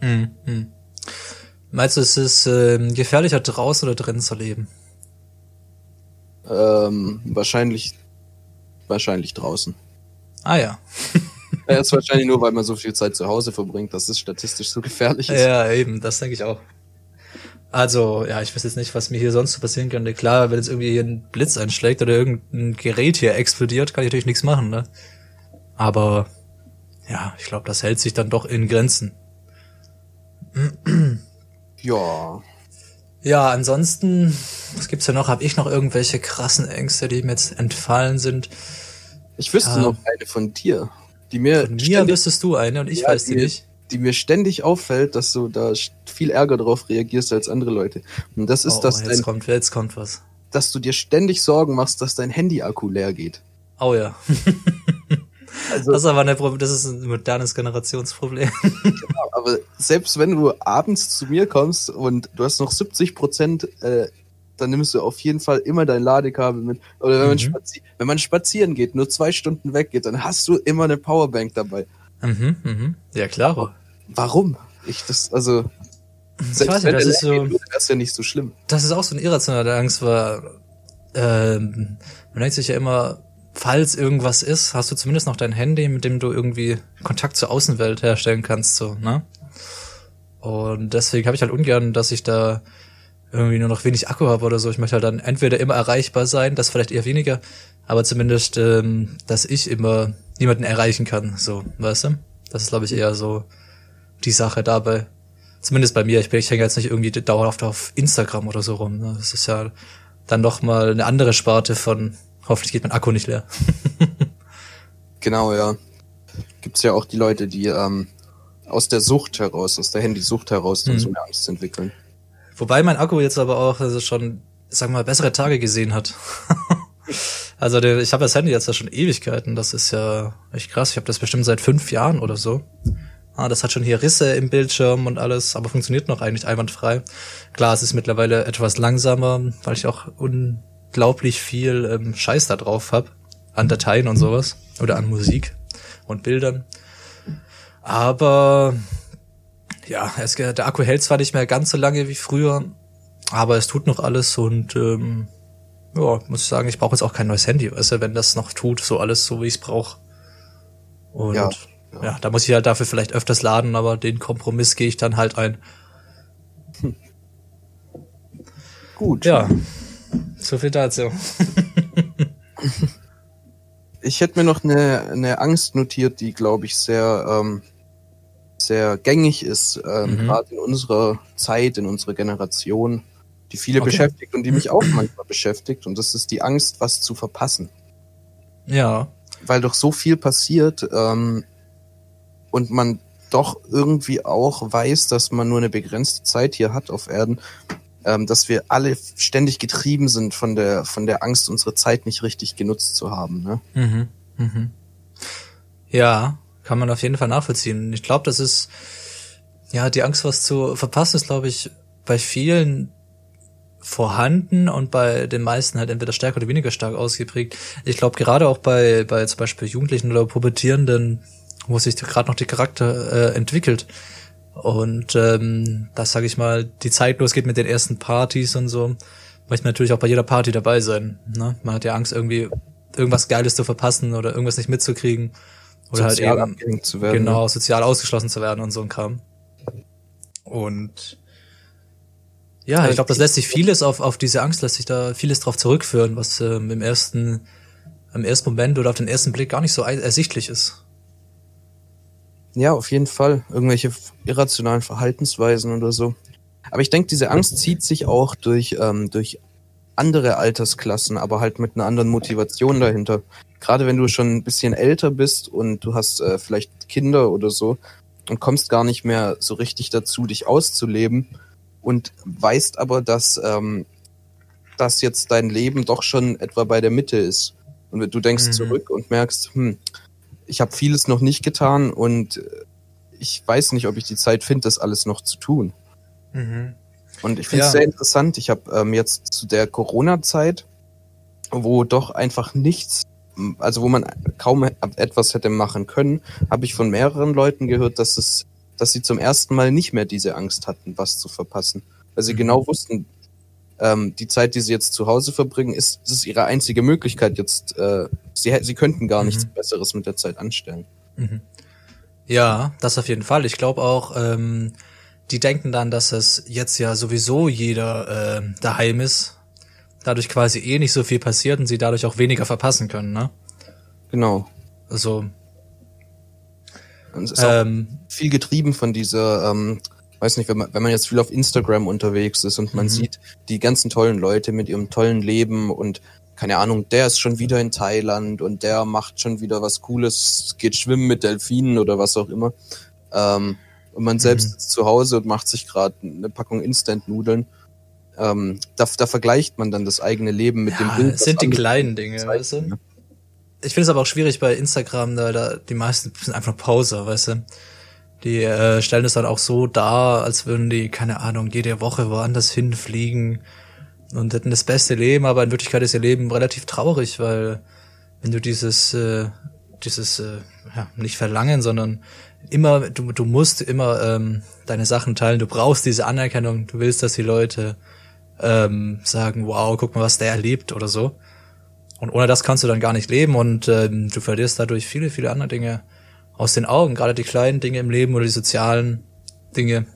S1: hm. Hm. Meinst du, es ist ähm, gefährlicher draußen oder drinnen zu leben?
S2: Ähm, wahrscheinlich, wahrscheinlich draußen.
S1: Ah ja.
S2: Ja, ist wahrscheinlich nur, weil man so viel Zeit zu Hause verbringt, dass es statistisch so gefährlich ist.
S1: Ja, eben, das denke ich auch. Also, ja, ich weiß jetzt nicht, was mir hier sonst so passieren könnte. Klar, wenn jetzt irgendwie hier ein Blitz einschlägt oder irgendein Gerät hier explodiert, kann ich natürlich nichts machen, ne? Aber, ja, ich glaube, das hält sich dann doch in Grenzen.
S2: Ja.
S1: Ja, ansonsten, was gibt's denn noch? Hab ich noch irgendwelche krassen Ängste, die mir jetzt entfallen sind?
S2: Ich wüsste
S1: Ja.
S2: noch eine von dir, die mir,
S1: Von mir
S2: ständig,
S1: wüsstest du eine und ich
S2: Ja,
S1: weiß die
S2: die-
S1: nicht.
S2: die mir ständig auffällt, dass du da viel Ärger drauf reagierst als andere Leute. Und das ist,
S1: oh,
S2: dass,
S1: jetzt
S2: dein,
S1: kommt, jetzt kommt was.
S2: dass du dir ständig Sorgen machst, dass dein Handy-Akku leer geht.
S1: Oh ja.
S2: Also,
S1: Das ist aber eine, das ist ein modernes Generationsproblem.
S2: aber selbst wenn du abends zu mir kommst und du hast noch 70 Prozent, äh, dann nimmst du auf jeden Fall immer dein Ladekabel mit. Oder wenn, man,
S1: Mhm.
S2: spazi wenn man spazieren geht, nur zwei Stunden weggeht, dann hast du immer eine Powerbank dabei.
S1: mhm, mhm. Ja, klar.
S2: Warum? Ich das, also.
S1: Ich weiß nicht, das ist so,
S2: wäre es ja nicht so schlimm.
S1: das ist auch so eine irrationale Angst, weil ähm, man denkt sich ja immer, falls irgendwas ist, hast du zumindest noch dein Handy, mit dem du irgendwie Kontakt zur Außenwelt herstellen kannst, so, ne? Und deswegen habe ich halt ungern, dass ich da irgendwie nur noch wenig Akku habe oder so. Ich möchte halt dann entweder immer erreichbar sein, das vielleicht eher weniger, aber zumindest, ähm, dass ich immer niemanden erreichen kann, so, weißt du? Das ist, glaube ich, eher so die Sache dabei. Zumindest bei mir. Ich, bin, ich hänge jetzt nicht irgendwie dauerhaft auf Instagram oder so rum. Ne? Das ist ja dann noch mal eine andere Sparte von hoffentlich geht mein Akku nicht leer.
S2: Genau, ja. Gibt's ja auch die Leute, die ähm, aus der Sucht heraus, aus der Handysucht heraus dann
S1: Hm.
S2: so eine Angst entwickeln.
S1: Wobei mein Akku jetzt aber auch also schon, sag mal, bessere Tage gesehen hat. also der, ich habe das Handy jetzt ja schon Ewigkeiten. Das ist ja echt krass. Ich habe das bestimmt seit fünf Jahren oder so. Ah, das hat schon hier Risse im Bildschirm und alles, aber funktioniert noch eigentlich einwandfrei. Klar, es ist mittlerweile etwas langsamer, weil ich auch unglaublich viel ähm, Scheiß da drauf hab an Dateien und sowas oder an Musik und Bildern. Aber ja, es, der Akku hält zwar nicht mehr ganz so lange wie früher, aber es tut noch alles und ähm, ja, muss ich sagen, ich brauche jetzt auch kein neues Handy, weißt du, wenn das noch tut, so alles so wie ich es brauche. Und
S2: Ja,
S1: ja,
S2: ja.
S1: da muss ich halt dafür vielleicht öfters laden, aber den Kompromiss gehe ich dann halt ein.
S2: Gut.
S1: Ja, so viel dazu.
S2: Ich hätte mir noch eine, eine Angst notiert, die, glaube ich, sehr, ähm, sehr gängig ist, ähm,
S1: Mhm.
S2: gerade in unserer Zeit, in unserer Generation, die viele
S1: Okay.
S2: beschäftigt und die mich auch manchmal beschäftigt. Und das ist die Angst, was zu verpassen.
S1: Ja.
S2: Weil doch so viel passiert ähm, und man doch irgendwie auch weiß, dass man nur eine begrenzte Zeit hier hat auf Erden, ähm, dass wir alle ständig getrieben sind von der, von der Angst, unsere Zeit nicht richtig genutzt zu haben. Ne?
S1: Mhm. Mhm. Ja, kann man auf jeden Fall nachvollziehen. Ich glaube, das ist, ja, die Angst, was zu verpassen, ist, glaube ich, bei vielen vorhanden und bei den meisten halt entweder stärker oder weniger stark ausgeprägt. Ich glaube, gerade auch bei, bei zum Beispiel Jugendlichen oder Pubertierenden, wo sich gerade noch die Charakter äh, entwickelt. Und ähm, das sage ich mal, die Zeit losgeht mit den ersten Partys und so, möchte man natürlich auch bei jeder Party dabei sein. Ne? Man hat ja Angst, irgendwie irgendwas Geiles zu verpassen oder irgendwas nicht mitzukriegen. Oder
S2: Sozial
S1: halt eben
S2: zu werden. ne?
S1: genau sozial ausgeschlossen zu werden und so ein Kram. Und ja, ich glaube, das lässt sich vieles auf, auf diese Angst, lässt sich da vieles drauf zurückführen, was ähm, im ersten, im ersten Moment oder auf den ersten Blick gar nicht so ersichtlich ist.
S2: Ja, auf jeden Fall. Irgendwelche irrationalen Verhaltensweisen oder so. Aber ich denke, diese Angst zieht sich auch durch, ähm, durch andere Altersklassen, aber halt mit einer anderen Motivation dahinter. Gerade wenn du schon ein bisschen älter bist und du hast äh, vielleicht Kinder oder so und kommst gar nicht mehr so richtig dazu, dich auszuleben und weißt aber, dass, ähm, dass jetzt dein Leben doch schon etwa bei der Mitte ist. Und du denkst
S1: Mhm.
S2: zurück und merkst, hm, ich habe vieles noch nicht getan und äh, ich weiß nicht, ob ich die Zeit finde, das alles noch zu tun. Und ich finde es
S1: Ja.
S2: sehr interessant. Ich habe ähm, jetzt zu der Corona-Zeit, wo doch einfach nichts, also wo man kaum etwas hätte machen können, habe ich von mehreren Leuten gehört, dass es, dass sie zum ersten Mal nicht mehr diese Angst hatten, was zu verpassen, weil sie
S1: Mhm.
S2: genau wussten, ähm, die Zeit, die sie jetzt zu Hause verbringen, ist, ist ihre einzige Möglichkeit jetzt. Äh, sie, sie könnten gar nichts
S1: Mhm.
S2: Besseres mit der Zeit anstellen.
S1: Ja, das auf jeden Fall. Ich glaube auch, ähm, die denken dann, dass es jetzt ja sowieso jeder äh, daheim ist, dadurch quasi eh nicht so viel passiert und sie dadurch auch weniger verpassen können, ne?
S2: Genau.
S1: Also,
S2: Und es ist auch
S1: ähm,
S2: viel getrieben von dieser, ähm, weiß nicht, wenn man, wenn man jetzt viel auf Instagram unterwegs ist und man
S1: Mhm.
S2: sieht die ganzen tollen Leute mit ihrem tollen Leben und keine Ahnung, der ist schon wieder in Thailand und der macht schon wieder was Cooles, geht schwimmen mit Delfinen oder was auch immer. Ähm, und man selbst
S1: Mhm.
S2: sitzt zu Hause und macht sich gerade eine Packung Instant-Nudeln. Ähm, da, da vergleicht man dann das eigene Leben mit dem
S1: ja,
S2: Bild.
S1: es sind die kleinen Dinge,
S2: zeigen,
S1: weißt du?
S2: ne?
S1: Ich finde es aber auch schwierig bei Instagram, da, da die meisten sind einfach Pause, weißt du? Die äh, stellen es dann auch so dar, als würden die, keine Ahnung, jede Woche woanders hinfliegen und hätten das beste Leben, aber in Wirklichkeit ist ihr Leben relativ traurig, weil wenn du dieses, äh, dieses, äh, ja, nicht verlangen, sondern immer, du, du musst immer ähm, deine Sachen teilen, du brauchst diese Anerkennung, du willst, dass die Leute ähm, sagen, wow, guck mal, was der erlebt oder so. Und ohne das kannst du dann gar nicht leben und ähm, du verlierst dadurch viele, viele andere Dinge aus den Augen, gerade die kleinen Dinge im Leben oder die sozialen Dinge.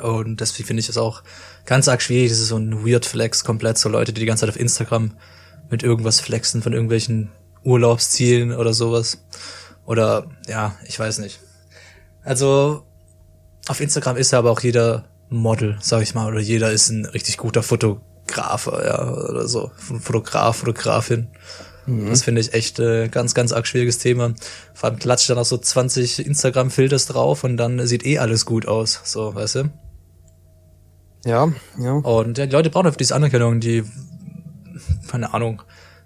S1: Und deswegen finde ich es auch ganz arg schwierig. Das ist so ein Weird Flex komplett, so Leute, die die ganze Zeit auf Instagram mit irgendwas flexen von irgendwelchen Urlaubszielen oder sowas. Oder ja, ich weiß nicht. Also auf Instagram ist ja aber auch jeder Model, sag ich mal, oder jeder ist ein richtig guter Fotografer, ja, oder so. Fotograf, Fotografin. Das finde ich echt äh, ganz, ganz arg schwieriges Thema. Vor allem klatscht dann auch so 20 Instagram-Filters drauf und dann sieht eh alles gut aus, so, weißt du?
S2: Ja, ja.
S1: Und ja, die Leute brauchen einfach diese Anerkennung, die, keine Ahnung,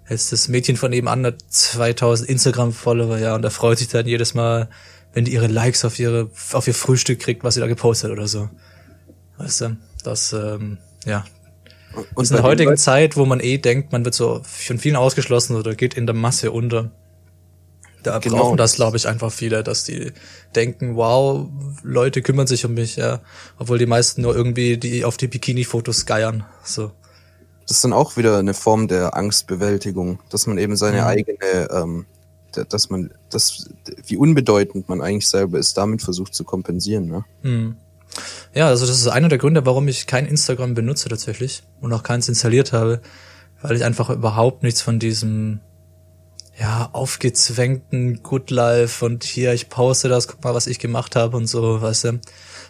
S1: jetzt das Mädchen von nebenan hat 2000 Instagram-Follower, ja, und er freut sich dann jedes Mal, wenn die ihre Likes auf ihre, auf ihr Frühstück kriegt, was sie da gepostet oder so. Weißt du, das, ähm, ja.
S2: Und
S1: in der heutigen
S2: Leuten-
S1: Zeit, wo man eh denkt, man wird so von vielen ausgeschlossen oder geht in der Masse unter. Da
S2: Genau.
S1: brauchen das, glaube ich, einfach viele, dass die denken, wow, Leute kümmern sich um mich, ja. Obwohl die meisten nur irgendwie die auf die Bikini-Fotos geiern. So.
S2: das ist dann auch wieder eine Form der Angstbewältigung, dass man eben seine
S1: Mhm.
S2: eigene, ähm, dass man, das, wie unbedeutend man eigentlich selber ist, damit versucht zu kompensieren. Ne?
S1: Hm. Ja, also das ist einer der Gründe, warum ich kein Instagram benutze tatsächlich und auch keins installiert habe, weil ich einfach überhaupt nichts von diesem ja, aufgezwängten Good Life und hier, ich poste das, guck mal, was ich gemacht habe und so, weißt du.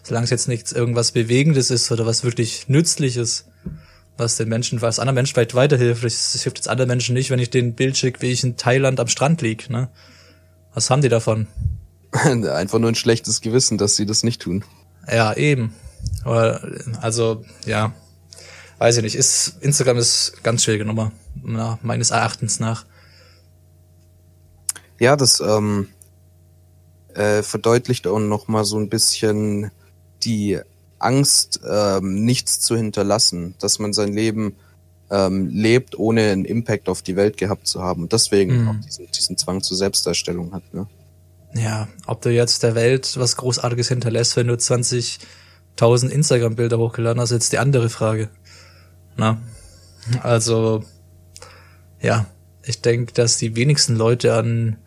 S1: Solange es jetzt nichts irgendwas Bewegendes ist oder was wirklich Nützliches, was den Menschen, was anderen Menschen vielleicht weiterhilft. Es hilft jetzt anderen Menschen nicht, wenn ich den Bild schicke, wie ich in Thailand am Strand lieg, ne? Was haben die davon?
S2: Einfach nur ein schlechtes Gewissen, dass sie das nicht tun.
S1: Ja, eben. Oder, also, ja. Weiß ich nicht. Ist, Instagram ist ganz schwierige Nummer. Na, meines Erachtens nach.
S2: Ja, das ähm, äh, verdeutlicht auch noch mal so ein bisschen die Angst, ähm, nichts zu hinterlassen, dass man sein Leben ähm, lebt, ohne einen Impact auf die Welt gehabt zu haben und deswegen
S1: Mhm.
S2: auch diesen, diesen Zwang zur Selbstdarstellung hat. Ne?
S1: Ja, ob du jetzt der Welt was Großartiges hinterlässt, wenn du 20.000 Instagram-Bilder hochgeladen hast, ist jetzt die andere Frage. Na, also, ja, ich denke, dass die wenigsten Leute an,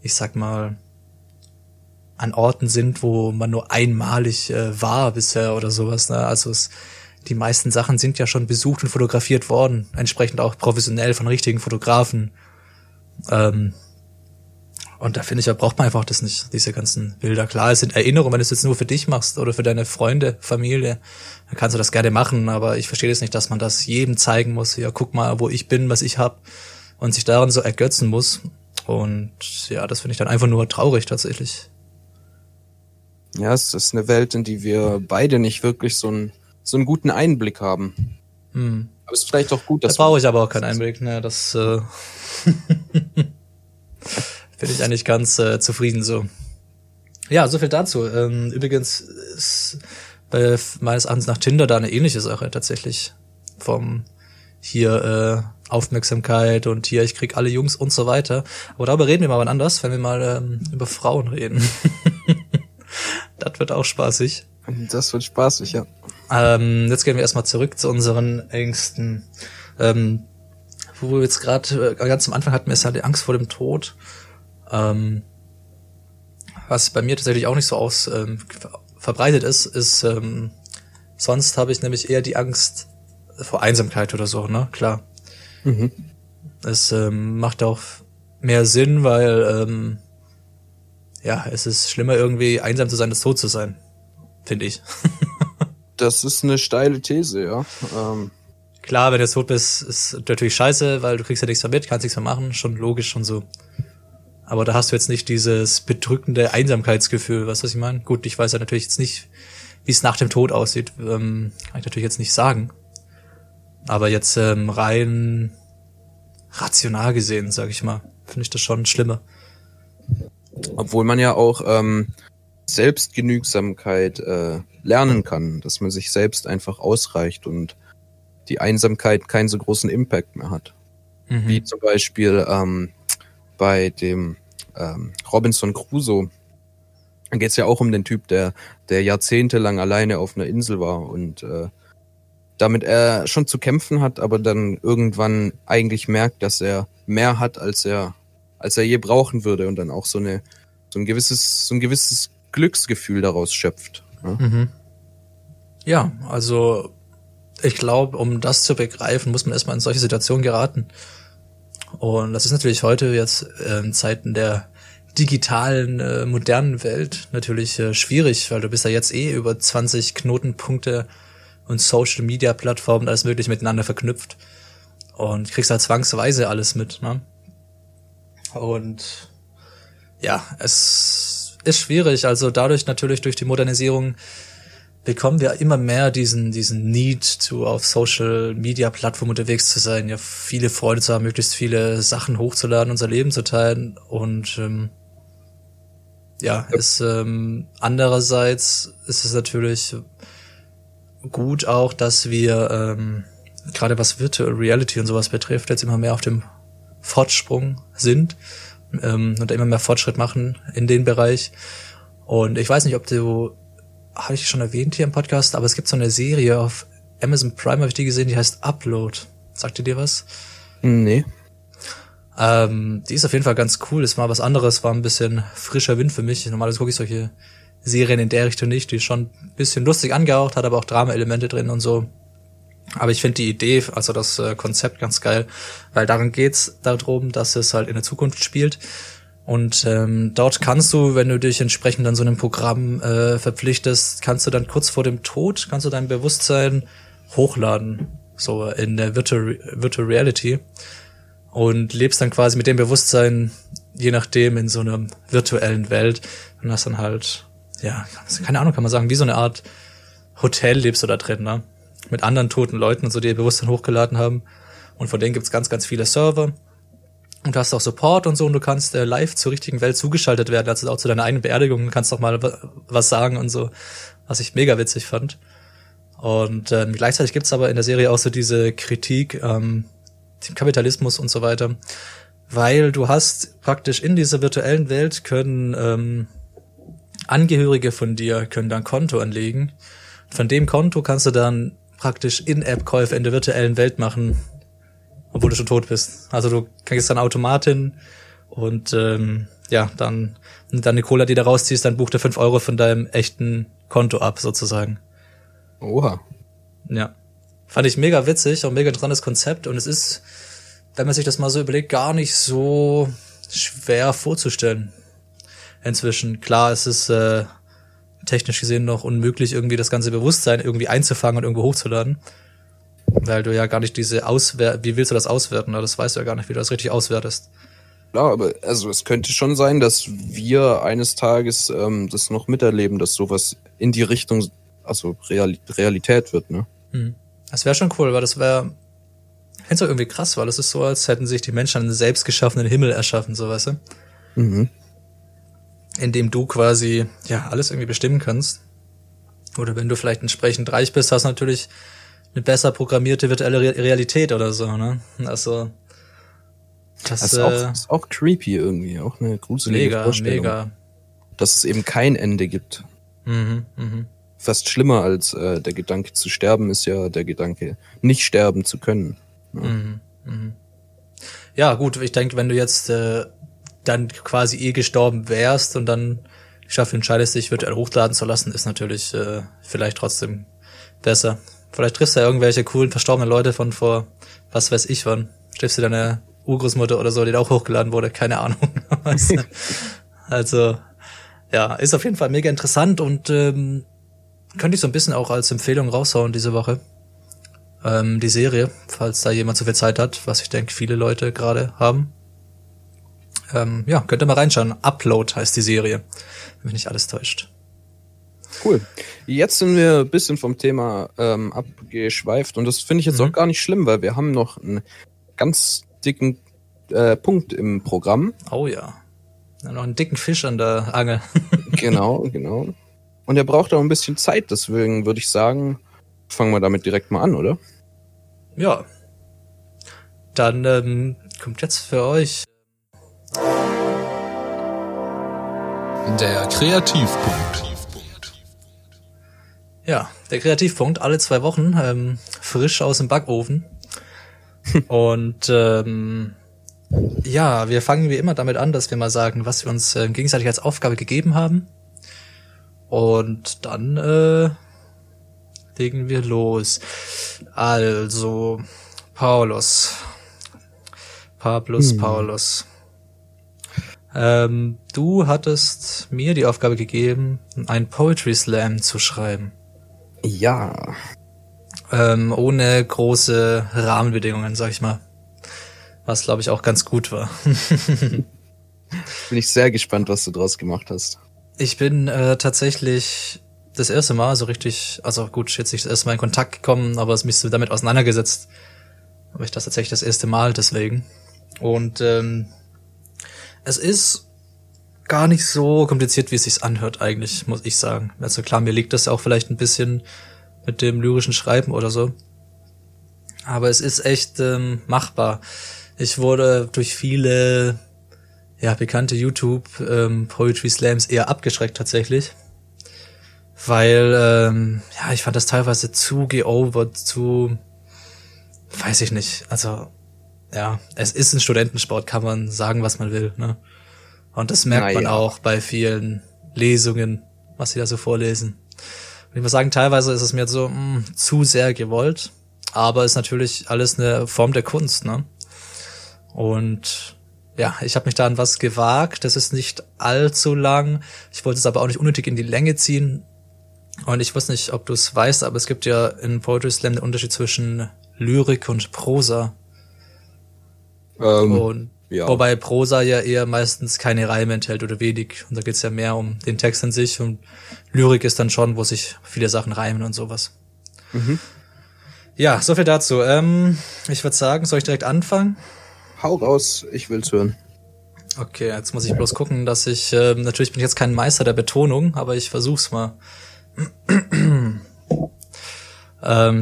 S1: ich sag mal, an Orten sind, wo man nur einmalig äh, war bisher oder sowas. Ne? Also es, die meisten Sachen sind ja schon besucht und fotografiert worden, entsprechend auch professionell von richtigen Fotografen. Ähm, und da finde ich, da braucht man einfach das nicht, diese ganzen Bilder. Klar, es sind Erinnerungen, wenn du es jetzt nur für dich machst oder für deine Freunde, Familie, dann kannst du das gerne machen, aber ich verstehe das nicht, dass man das jedem zeigen muss. Ja, guck mal, wo ich bin, was ich hab und sich daran so ergötzen muss. Und ja, das finde ich dann einfach nur traurig tatsächlich.
S2: Ja, es ist eine Welt, in die wir beide nicht wirklich so einen, so einen guten Einblick haben.
S1: Hm.
S2: Aber es ist vielleicht auch gut,
S1: Da
S2: dass
S1: brauche ich aber auch keinen Einblick, ne? Das äh, bin ich eigentlich ganz äh, zufrieden so. Ja, so viel dazu. Ähm, übrigens ist bei meines Erachtens nach Tinder da eine ähnliche Sache tatsächlich. Vom hier äh, Aufmerksamkeit und hier ich krieg alle Jungs und so weiter. Aber darüber reden wir mal wann anders, wenn wir mal ähm, über Frauen reden. das wird auch spaßig.
S2: das wird spaßig, ja.
S1: Ähm, jetzt gehen wir erstmal zurück zu unseren Ängsten. Ähm, wo wir jetzt gerade äh, ganz am Anfang hatten, ist halt die Angst vor dem Tod. Ähm, was bei mir tatsächlich auch nicht so aus ähm, ver- verbreitet ist, ist ähm, sonst habe ich nämlich eher die Angst vor Einsamkeit oder so, ne? Klar.
S2: Mhm.
S1: Es ähm, macht auch mehr Sinn, weil ähm, ja, es ist schlimmer irgendwie einsam zu sein, als tot zu sein, finde ich.
S2: Das ist eine steile These, ja. Ähm,
S1: Klar, wenn du tot bist, ist natürlich scheiße, weil du kriegst ja nichts mehr mit, kannst nichts mehr machen, schon logisch, schon so. Aber da hast du jetzt nicht dieses bedrückende Einsamkeitsgefühl, weißt du, was ich meine? Gut, ich weiß ja natürlich jetzt nicht, wie es nach dem Tod aussieht, ähm, kann ich natürlich jetzt nicht sagen. Aber jetzt ähm, rein rational gesehen, sag ich mal, finde ich das schon schlimmer.
S2: obwohl man ja auch ähm, Selbstgenügsamkeit äh, lernen kann, dass man sich selbst einfach ausreicht und die Einsamkeit keinen so großen Impact mehr hat.
S1: Mhm.
S2: Wie zum Beispiel ähm, bei dem ähm, Robinson Crusoe. Geht es ja auch um den Typ, der, der jahrzehntelang alleine auf einer Insel war und äh, damit er schon zu kämpfen hat, aber dann irgendwann eigentlich merkt, dass er mehr hat, als er, als er je brauchen würde und dann auch so eine, so ein gewisses, so ein gewisses Glücksgefühl daraus schöpft. Ne?
S1: Mhm. Ja, also ich glaube, um das zu begreifen, muss man erstmal in solche Situationen geraten. Und das ist natürlich heute jetzt äh, in Zeiten der digitalen, äh, modernen Welt natürlich äh, schwierig, weil du bist ja jetzt eh über 20 Knotenpunkte und Social Media Plattformen alles möglich miteinander verknüpft und kriegst da zwangsweise alles mit, ne? Und ja, es ist schwierig, also dadurch natürlich durch die Modernisierung bekommen wir immer mehr diesen, diesen Need zu auf Social Media Plattformen unterwegs zu sein, ja, viele Freude zu haben, möglichst viele Sachen hochzuladen, unser Leben zu teilen und ähm, ja, ist ähm, andererseits ist es natürlich gut auch, dass wir ähm, gerade was Virtual Reality und sowas betrifft, jetzt immer mehr auf dem Fortsprung sind ähm, und immer mehr Fortschritt machen in den Bereich. Und ich weiß nicht, ob du, habe ich schon erwähnt hier im Podcast, aber es gibt so eine Serie auf Amazon Prime, habe ich die gesehen, die heißt Upload. Sagt ihr dir was?
S2: Nee.
S1: Ähm, die ist auf jeden Fall ganz cool. Ist mal was anderes, war ein bisschen frischer Wind für mich. Normalerweise gucke ich solche Serien in der Richtung nicht. Die ist schon ein bisschen lustig angehaucht, hat aber auch Drama-Elemente drin und so. Aber ich finde die Idee, also das äh, Konzept ganz geil, weil darin geht's darum, dass es halt in der Zukunft spielt. Und ähm, dort kannst du, wenn du dich entsprechend an so einem Programm äh, verpflichtest, kannst du dann kurz vor dem Tod, kannst du dein Bewusstsein hochladen, so in der Virtual, Virtual Reality und lebst dann quasi mit dem Bewusstsein, je nachdem, in so einer virtuellen Welt und hast dann halt, ja, keine Ahnung, kann man sagen, wie so eine Art Hotel lebst du da drin, ne? Mit anderen toten Leuten so, die ihr Bewusstsein hochgeladen haben. Und von denen gibt's ganz, ganz viele Server. Und du hast auch Support und so und du kannst äh, live zur richtigen Welt zugeschaltet werden, also auch zu deiner eigenen Beerdigung, du kannst auch mal was sagen und so, was ich mega witzig fand. Und ähm, gleichzeitig gibt's aber in der Serie auch so diese Kritik ähm, dem Kapitalismus und so weiter, weil du hast praktisch in dieser virtuellen Welt können ähm, Angehörige von dir können dann Konto anlegen. Von dem Konto kannst du dann praktisch In-App-Käufe in der virtuellen Welt machen, obwohl du schon tot bist. Also du kriegst dann Automatin und ähm, ja, dann, dann eine Cola, die du rausziehst, dann bucht er fünf Euro von deinem echten Konto ab, sozusagen.
S2: Oha.
S1: Ja. Fand ich mega witzig, auch mega interessantes Konzept und es ist, wenn man sich das mal so überlegt, gar nicht so schwer vorzustellen. Inzwischen, klar, es ist äh, technisch gesehen noch unmöglich, irgendwie das ganze Bewusstsein irgendwie einzufangen und irgendwo hochzuladen. Weil du ja gar nicht diese Auswer wie willst du das auswerten? Das weißt du ja gar nicht, wie du das richtig auswertest.
S2: Klar, aber also es könnte schon sein, dass wir eines Tages ähm, das noch miterleben, dass sowas in die Richtung, also Real Realität wird, ne?
S1: Hm. Das wäre schon cool, weil das wäre, find's auch irgendwie krass, weil es ist so, als hätten sich die Menschen einen selbst geschaffenen Himmel erschaffen, so weißt du?
S2: Mhm.
S1: In dem du quasi, ja, alles irgendwie bestimmen kannst. Oder wenn du vielleicht entsprechend reich bist, hast du natürlich eine besser programmierte virtuelle Re Realität oder so, ne? Also, das,
S2: Das ist,
S1: äh,
S2: auch, ist auch creepy irgendwie, auch eine gruselige
S1: mega,
S2: Vorstellung.
S1: mega.
S2: Dass es eben kein Ende gibt.
S1: Mhm, mhm.
S2: Fast schlimmer als äh, der Gedanke zu sterben ist ja der Gedanke, nicht sterben zu können.
S1: Mhm, mhm. Ja, gut, ich denke, wenn du jetzt äh, dann quasi eh gestorben wärst und dann dafür entscheidest, dich virtuell hochladen zu lassen, ist natürlich äh, vielleicht trotzdem besser. Vielleicht triffst du ja irgendwelche coolen, verstorbenen Leute von vor, was weiß ich wann. Triffst du deine Urgroßmutter oder so, die da auch hochgeladen wurde, keine Ahnung. Also, ja, ist auf jeden Fall mega interessant und ähm, könnte ich so ein bisschen auch als Empfehlung raushauen diese Woche. Ähm, die Serie, falls da jemand so viel Zeit hat, was ich denke, viele Leute gerade haben. Ähm, ja, könnt ihr mal reinschauen. Upload heißt die Serie, wenn mich nicht alles täuscht.
S2: Cool. Jetzt sind wir ein bisschen vom Thema ähm, abgeschweift und das finde ich jetzt
S1: Mhm.
S2: auch gar nicht schlimm, weil wir haben noch einen ganz dicken äh, Punkt im Programm.
S1: Oh ja. ja. Noch einen dicken Fisch an der Angel.
S2: Genau, genau. Und er braucht auch ein bisschen Zeit, deswegen würde ich sagen, fangen wir damit direkt mal an, oder?
S1: ja. Dann ähm, kommt jetzt für euch
S3: Der Kreativpunkt.
S1: Ja, der Kreativpunkt, alle zwei Wochen, ähm, frisch aus dem Backofen. Und ähm, ja, wir fangen wie immer damit an, dass wir mal sagen, was wir uns äh, gegenseitig als Aufgabe gegeben haben. Und dann äh, legen wir los. Also, Paulus. Pablos
S2: Hm.
S1: Paulus. Ähm, du hattest mir die Aufgabe gegeben, einen Poetry Slam zu schreiben.
S2: Ja.
S1: Ähm, ohne große Rahmenbedingungen, sag ich mal. Was, glaube ich, auch ganz gut war.
S2: Bin ich sehr gespannt, was du draus gemacht hast.
S1: Ich bin äh, tatsächlich das erste Mal so richtig, also gut, jetzt nicht das erste Mal in Kontakt gekommen, aber es mich so damit auseinandergesetzt. Aber ich das tatsächlich das erste Mal deswegen. Und ähm, es ist gar nicht so kompliziert, wie es sich anhört, eigentlich, muss ich sagen. Also klar, mir liegt das auch vielleicht ein bisschen mit dem lyrischen Schreiben oder so. Aber es ist echt ähm, machbar. Ich wurde durch viele ja, bekannte YouTube ähm, Poetry Slams eher abgeschreckt tatsächlich. Weil, ähm, ja, ich fand das teilweise zu geovert, zu, weiß ich nicht. Also, ja, es ist ein Studentensport, kann man sagen, was man will, ne? Und das merkt man
S2: Naja.
S1: auch bei vielen Lesungen, was sie da so vorlesen. Und ich muss sagen, teilweise ist es mir so mh, zu sehr gewollt. aber ist natürlich alles eine Form der Kunst, ne? Und ja, ich habe mich da an was gewagt. Das ist nicht allzu lang. Ich wollte es aber auch nicht unnötig in die Länge ziehen. Und ich weiß nicht, ob du es weißt, aber es gibt ja in Poetry Slam den Unterschied zwischen Lyrik und Prosa.
S2: Ähm,
S1: Und
S2: ja.
S1: wobei Prosa ja eher meistens keine Reime enthält oder wenig. Und da geht's ja mehr um den Text an sich. Und Lyrik ist dann schon, wo sich viele Sachen reimen und sowas. Ja, so viel dazu. Ähm, ich würde sagen, soll ich direkt anfangen?
S2: Hau raus, ich will's hören.
S1: Okay, jetzt muss ich bloß gucken, dass ich, ähm, natürlich bin ich jetzt kein Meister der Betonung, aber ich versuch's mal. ähm,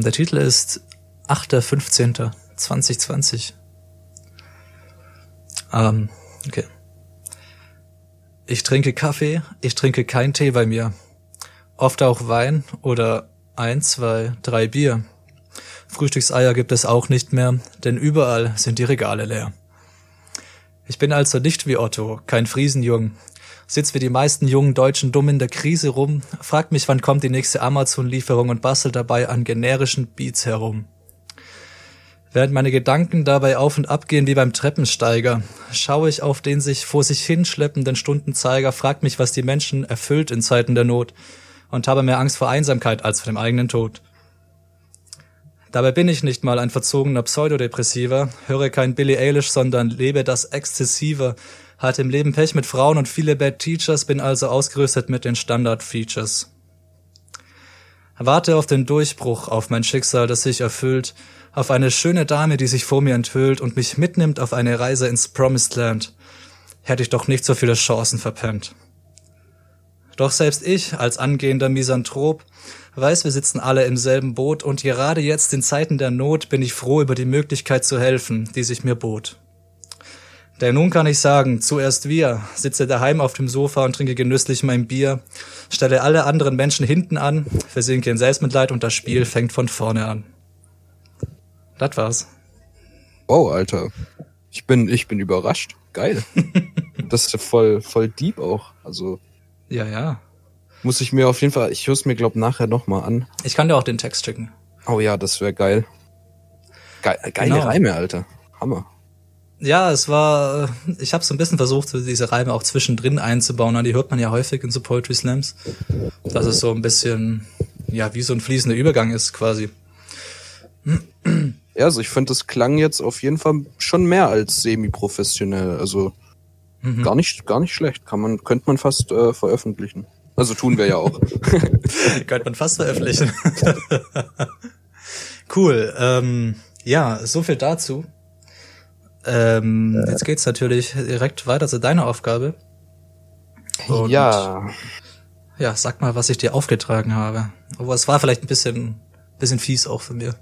S1: der Titel ist 8.15.2020. Ähm, okay. Ich trinke Kaffee, ich trinke kein Tee bei mir. Oft auch Wein oder ein, zwei, drei Bier. Frühstückseier gibt es auch nicht mehr, denn überall sind die Regale leer. Ich bin also nicht wie Otto, kein Friesenjung. Sitz wie die meisten jungen Deutschen dumm in der Krise rum, fragt mich, wann kommt die nächste Amazon-Lieferung und bastelt dabei an generischen Beats herum. Während meine Gedanken dabei auf und ab gehen wie beim Treppensteiger, schaue ich auf den sich vor sich hinschleppenden Stundenzeiger, fragt mich, was die Menschen erfüllt in Zeiten der Not und habe mehr Angst vor Einsamkeit als vor dem eigenen Tod. Dabei bin ich nicht mal ein verzogener Pseudodepressiver, höre kein Billy Eilish, sondern lebe das Exzessive, hatte im Leben Pech mit Frauen und viele Bad Teachers, bin also ausgerüstet mit den Standard-Features. Warte auf den Durchbruch, auf mein Schicksal, das sich erfüllt, auf eine schöne Dame, die sich vor mir enthüllt und mich mitnimmt auf eine Reise ins Promised Land. Hätte ich doch nicht so viele Chancen verpennt. Doch selbst ich, als angehender Misanthrop, weiß, wir sitzen alle im selben Boot und gerade jetzt in Zeiten der Not bin ich froh über die Möglichkeit zu helfen, die sich mir bot. Denn nun kann ich sagen, zuerst wir, sitze daheim auf dem Sofa und trinke genüsslich mein Bier, stelle alle anderen Menschen hinten an, versinke in Selbstmitleid und das Spiel fängt von vorne an. Das war's.
S2: Wow, Alter. Ich bin, ich bin überrascht. Geil. das ist ja voll, voll deep auch. Also
S1: Ja, ja.
S2: muss ich mir auf jeden Fall, ich höre es mir, glaub nachher nochmal an.
S1: Ich kann dir auch den Text schicken.
S2: Oh ja, das wäre geil. Geil geile
S1: Genau.
S2: Reime, Alter. Hammer.
S1: Ja, es war, ich habe so ein bisschen versucht, diese Reime auch zwischendrin einzubauen. Die hört man ja häufig in so Poetry Slams. Dass es so ein bisschen, ja, wie so ein fließender Übergang ist quasi.
S2: Ja, also ich finde, das klang jetzt auf jeden Fall schon mehr als semi-professionell. Also
S1: Mhm.
S2: gar nicht, gar nicht schlecht. Kann man, könnte man fast äh, veröffentlichen. Also tun wir ja auch.
S1: Könnte man fast veröffentlichen. cool. Ähm, ja, so viel dazu. Ähm, jetzt geht's natürlich direkt weiter zu deiner Aufgabe. Und-
S2: ja.
S1: Ja, sag mal, was ich dir aufgetragen habe. Aber es war vielleicht ein bisschen, bisschen fies auch für mir.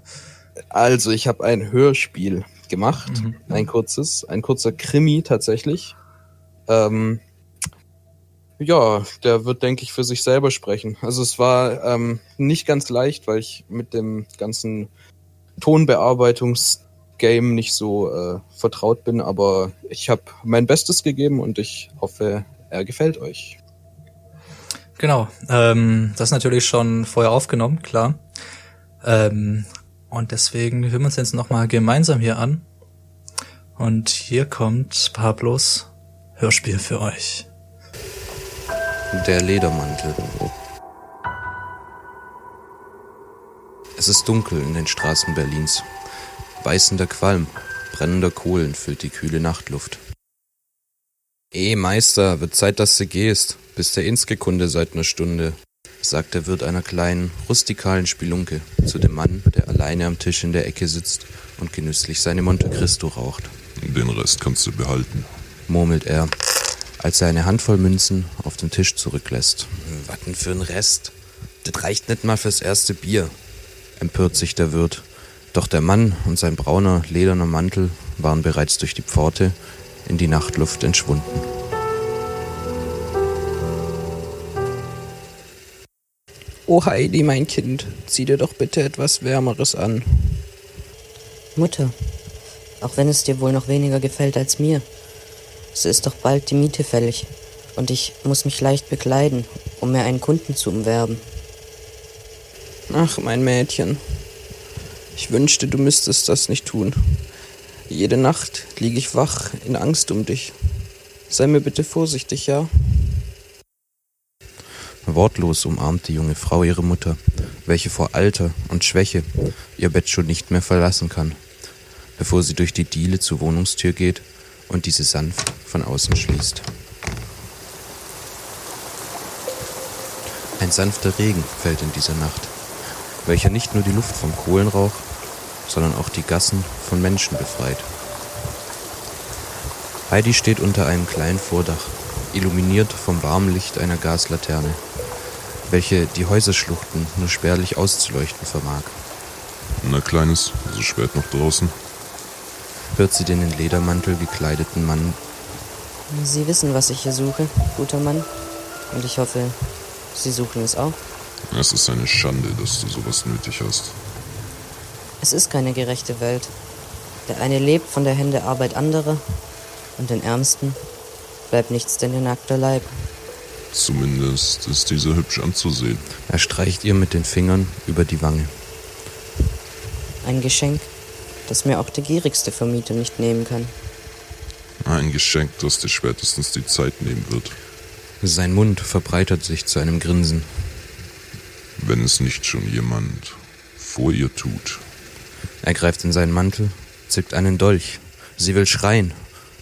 S2: Also ich habe ein Hörspiel gemacht,
S1: Mhm.
S2: ein kurzes, ein kurzer Krimi tatsächlich. Ähm, ja, der wird, denke ich, für sich selber sprechen. Also es war ähm, nicht ganz leicht, weil ich mit dem ganzen Tonbearbeitungsgame nicht so äh, vertraut bin, aber ich habe mein Bestes gegeben und ich hoffe, er gefällt euch.
S1: Genau. Ähm, das ist natürlich schon vorher aufgenommen, klar. Ähm, und deswegen hören wir uns jetzt nochmal gemeinsam hier an. Und hier kommt Pablos Hörspiel für euch.
S4: Der Ledermantel. Es ist dunkel in den Straßen Berlins. Weißender Qualm, brennender Kohlen füllt die kühle Nachtluft. Eh, Meister, wird Zeit, dass du gehst. Bist der Inske-Kunde seit ner Stunde, sagt der Wirt einer kleinen, rustikalen Spelunke zu dem Mann, der alleine am Tisch in der Ecke sitzt und genüsslich seine Monte Cristo raucht.
S3: Den Rest kannst du behalten.
S4: murmelt er, als er eine Handvoll Münzen auf den Tisch zurücklässt. Watten für den Rest? Das reicht nicht mal fürs erste Bier, empört sich der Wirt. Doch der Mann und sein brauner, lederner Mantel waren bereits durch die Pforte in die Nachtluft entschwunden.
S2: Oh Heidi, mein Kind, zieh dir doch bitte etwas Wärmeres an.
S5: Mutter, auch wenn es dir wohl noch weniger gefällt als mir, es ist doch bald die Miete fällig und ich muss mich leicht bekleiden, um mir einen Kunden zu umwerben.
S2: Ach, mein Mädchen. Ich wünschte, du müsstest das nicht tun. Jede Nacht liege ich wach in Angst um dich. Sei mir bitte vorsichtig, ja? Wortlos umarmt die junge Frau ihre Mutter, welche vor Alter und Schwäche ihr Bett schon nicht mehr verlassen kann, bevor sie durch die Diele zur Wohnungstür geht und diese sanft von außen schließt. Ein sanfter Regen fällt in dieser Nacht, welcher nicht nur die Luft vom Kohlenrauch, sondern auch die Gassen von Menschen befreit. Heidi steht unter einem kleinen Vordach, illuminiert vom warmen Licht einer Gaslaterne, welche die Häuserschluchten nur spärlich auszuleuchten vermag.
S3: Na Kleines, so spät noch draußen.
S2: Hört sie den in Ledermantel gekleideten Mann
S5: Sie wissen, was ich hier suche, guter Mann. Und ich hoffe, Sie suchen es auch.
S3: Es ist eine Schande, dass du sowas nötig hast.
S5: Es ist keine gerechte Welt. Der eine lebt von der Hände Arbeit anderer und den Ärmsten bleibt nichts denn ihr nackter Leib.
S3: Zumindest ist diese hübsch anzusehen.
S2: Er streicht ihr mit den Fingern über die Wange.
S5: Ein Geschenk, das mir auch der gierigste Vermieter nicht nehmen kann.
S3: Ein Geschenk, das dir spätestens die Zeit nehmen wird.
S2: Sein Mund verbreitert sich zu einem Grinsen.
S3: Wenn es nicht schon jemand vor ihr tut.
S2: Er greift in seinen Mantel, zückt einen Dolch. Sie will schreien,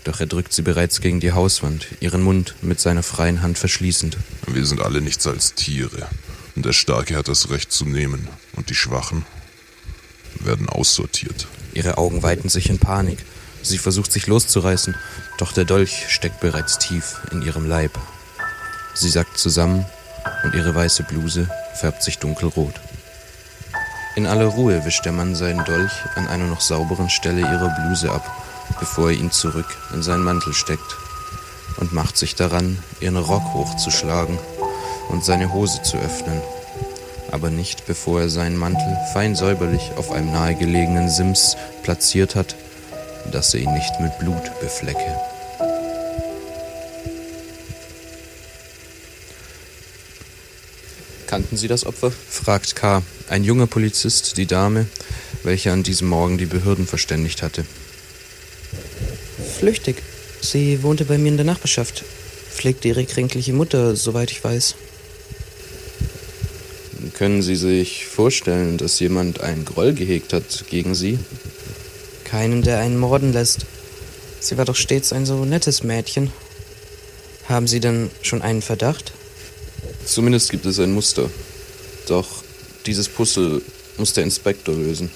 S2: doch er drückt sie bereits gegen die Hauswand, ihren Mund mit seiner freien Hand verschließend.
S3: Wir sind alle nichts als Tiere. Und der Starke hat das Recht zu nehmen. Und die Schwachen werden aussortiert.
S2: Ihre Augen weiten sich in Panik. Sie versucht sich loszureißen, doch der Dolch steckt bereits tief in ihrem Leib. Sie sackt zusammen und ihre weiße Bluse färbt sich dunkelrot. In aller Ruhe wischt der Mann seinen Dolch an einer noch sauberen Stelle ihrer Bluse ab, bevor er ihn zurück in seinen Mantel steckt und macht sich daran, ihren Rock hochzuschlagen und seine Hose zu öffnen. Aber nicht bevor er seinen Mantel fein säuberlich auf einem nahegelegenen Sims platziert hat, dass er ihn nicht mit Blut beflecke. Kannten Sie das Opfer? fragt K., ein junger Polizist, die Dame, welche an diesem Morgen die Behörden verständigt hatte.
S5: Flüchtig. Sie wohnte bei mir in der Nachbarschaft. Pflegte ihre kränkliche Mutter, soweit ich weiß.
S2: Können Sie sich vorstellen, dass jemand einen Groll gehegt hat gegen Sie?
S5: Keinen, der einen morden lässt. Sie war doch stets ein so nettes Mädchen. Haben Sie denn schon einen Verdacht?
S2: Zumindest gibt es ein Muster. Doch dieses Puzzle muss der Inspektor lösen.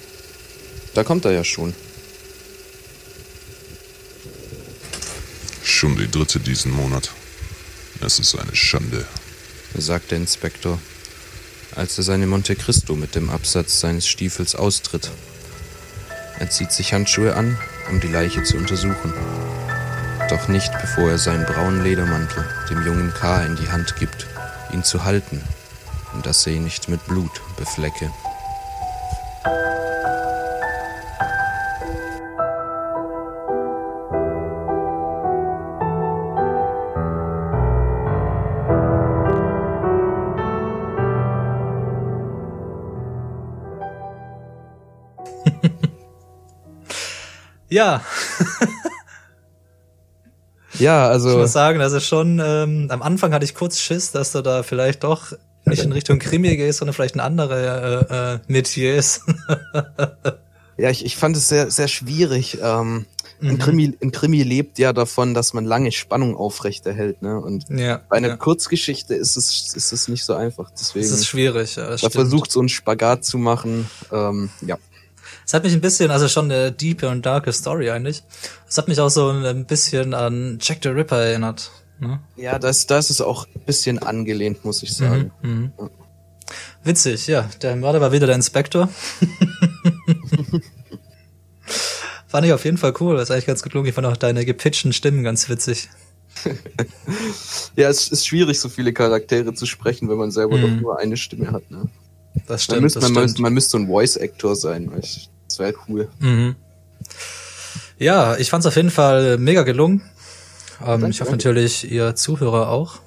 S2: Da kommt er ja schon.
S3: Schon die dritte diesen Monat. Es ist eine Schande.
S2: sagt der Inspektor, als er seine Monte Cristo mit dem Absatz seines Stiefels austritt. Er zieht sich Handschuhe an, um die Leiche zu untersuchen. Doch nicht bevor er seinen braunen Ledermantel dem jungen K. in die Hand gibt, ihn zu halten, und dass er ihn nicht mit Blut beflecke.
S1: Ja,
S6: Ja,
S1: ich
S6: also
S1: muss sagen, das ist schon, ähm, am Anfang hatte ich kurz Schiss, dass du da vielleicht doch nicht in Richtung Krimi gehst, sondern vielleicht in andere äh, äh, Metiers.
S6: ja, ich, ich fand es sehr, sehr schwierig. Ähm, ein,
S1: Mhm.
S6: Krimi, ein Krimi lebt ja davon, dass man lange Spannung aufrechterhält, ne? Und
S1: ja,
S6: bei einer
S1: ja.
S6: Kurzgeschichte ist es, ist es nicht so einfach. Deswegen,
S1: Das ist schwierig. Ja,
S6: da
S1: stimmt.
S6: versucht so einen Spagat zu machen. Ähm, ja.
S1: Es hat mich ein bisschen, also schon eine deepe und darke Story eigentlich. Es hat mich auch so ein bisschen an Jack the Ripper erinnert. Ne?
S6: Ja, das, das ist auch ein bisschen angelehnt, muss ich sagen.
S1: Mhm. Witzig, ja. Der Mörder war wieder der Inspektor. fand ich auf jeden Fall cool. Das ist eigentlich ganz gut gelungen. Ich fand auch deine gepitchten Stimmen ganz witzig.
S6: Ja, es ist schwierig, so viele Charaktere zu sprechen, wenn man selber
S1: Mhm.
S6: doch nur eine Stimme hat. Ne?
S1: Das
S6: Man,
S1: stimmt,
S6: müsste,
S1: das
S6: man,
S1: stimmt.
S6: müsste, man müsste so ein Voice-Actor sein. weißt. Das wäre cool.
S1: Mhm. Ja, ich fand's auf jeden Fall mega gelungen. Ähm,
S6: Danke,
S1: ich hoffe
S6: danke.
S1: natürlich, ihr Zuhörer auch.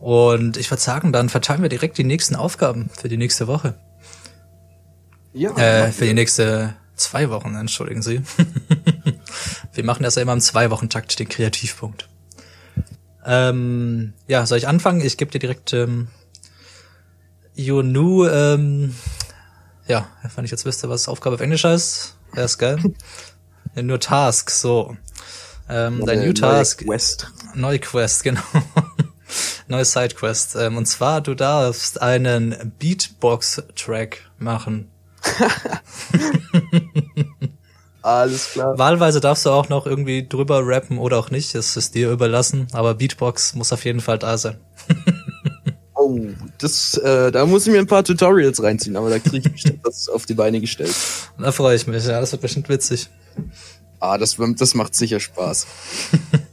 S1: Und ich würde sagen, dann verteilen wir direkt die nächsten Aufgaben für die nächste Woche.
S2: Ja,
S1: Äh, für die nächste zwei Wochen, entschuldigen Sie. Wir machen das ja immer im Zwei-Wochen-Takt, den Kreativpunkt. Ähm, ja, soll ich anfangen? Ich gebe dir direkt ähm, Yonu, ähm, ja, wenn ich jetzt wüsste, was Aufgabe auf Englisch heißt, wäre es geil. Nur Task, so. Ähm, dein New Task,
S2: neue Quest.
S1: neue Quest, genau. neue Sidequest. Ähm, und zwar, du darfst einen Beatbox-Track machen.
S2: Alles klar.
S1: Wahlweise darfst du auch noch irgendwie drüber rappen oder auch nicht. Das ist dir überlassen. Aber Beatbox muss auf jeden Fall da sein.
S2: Oh, das, äh, da muss ich mir ein paar Tutorials reinziehen, aber da kriege ich bestimmt was auf die Beine gestellt.
S1: Da freue ich mich. Ja, das wird bestimmt witzig.
S2: Ah, das, das macht sicher Spaß.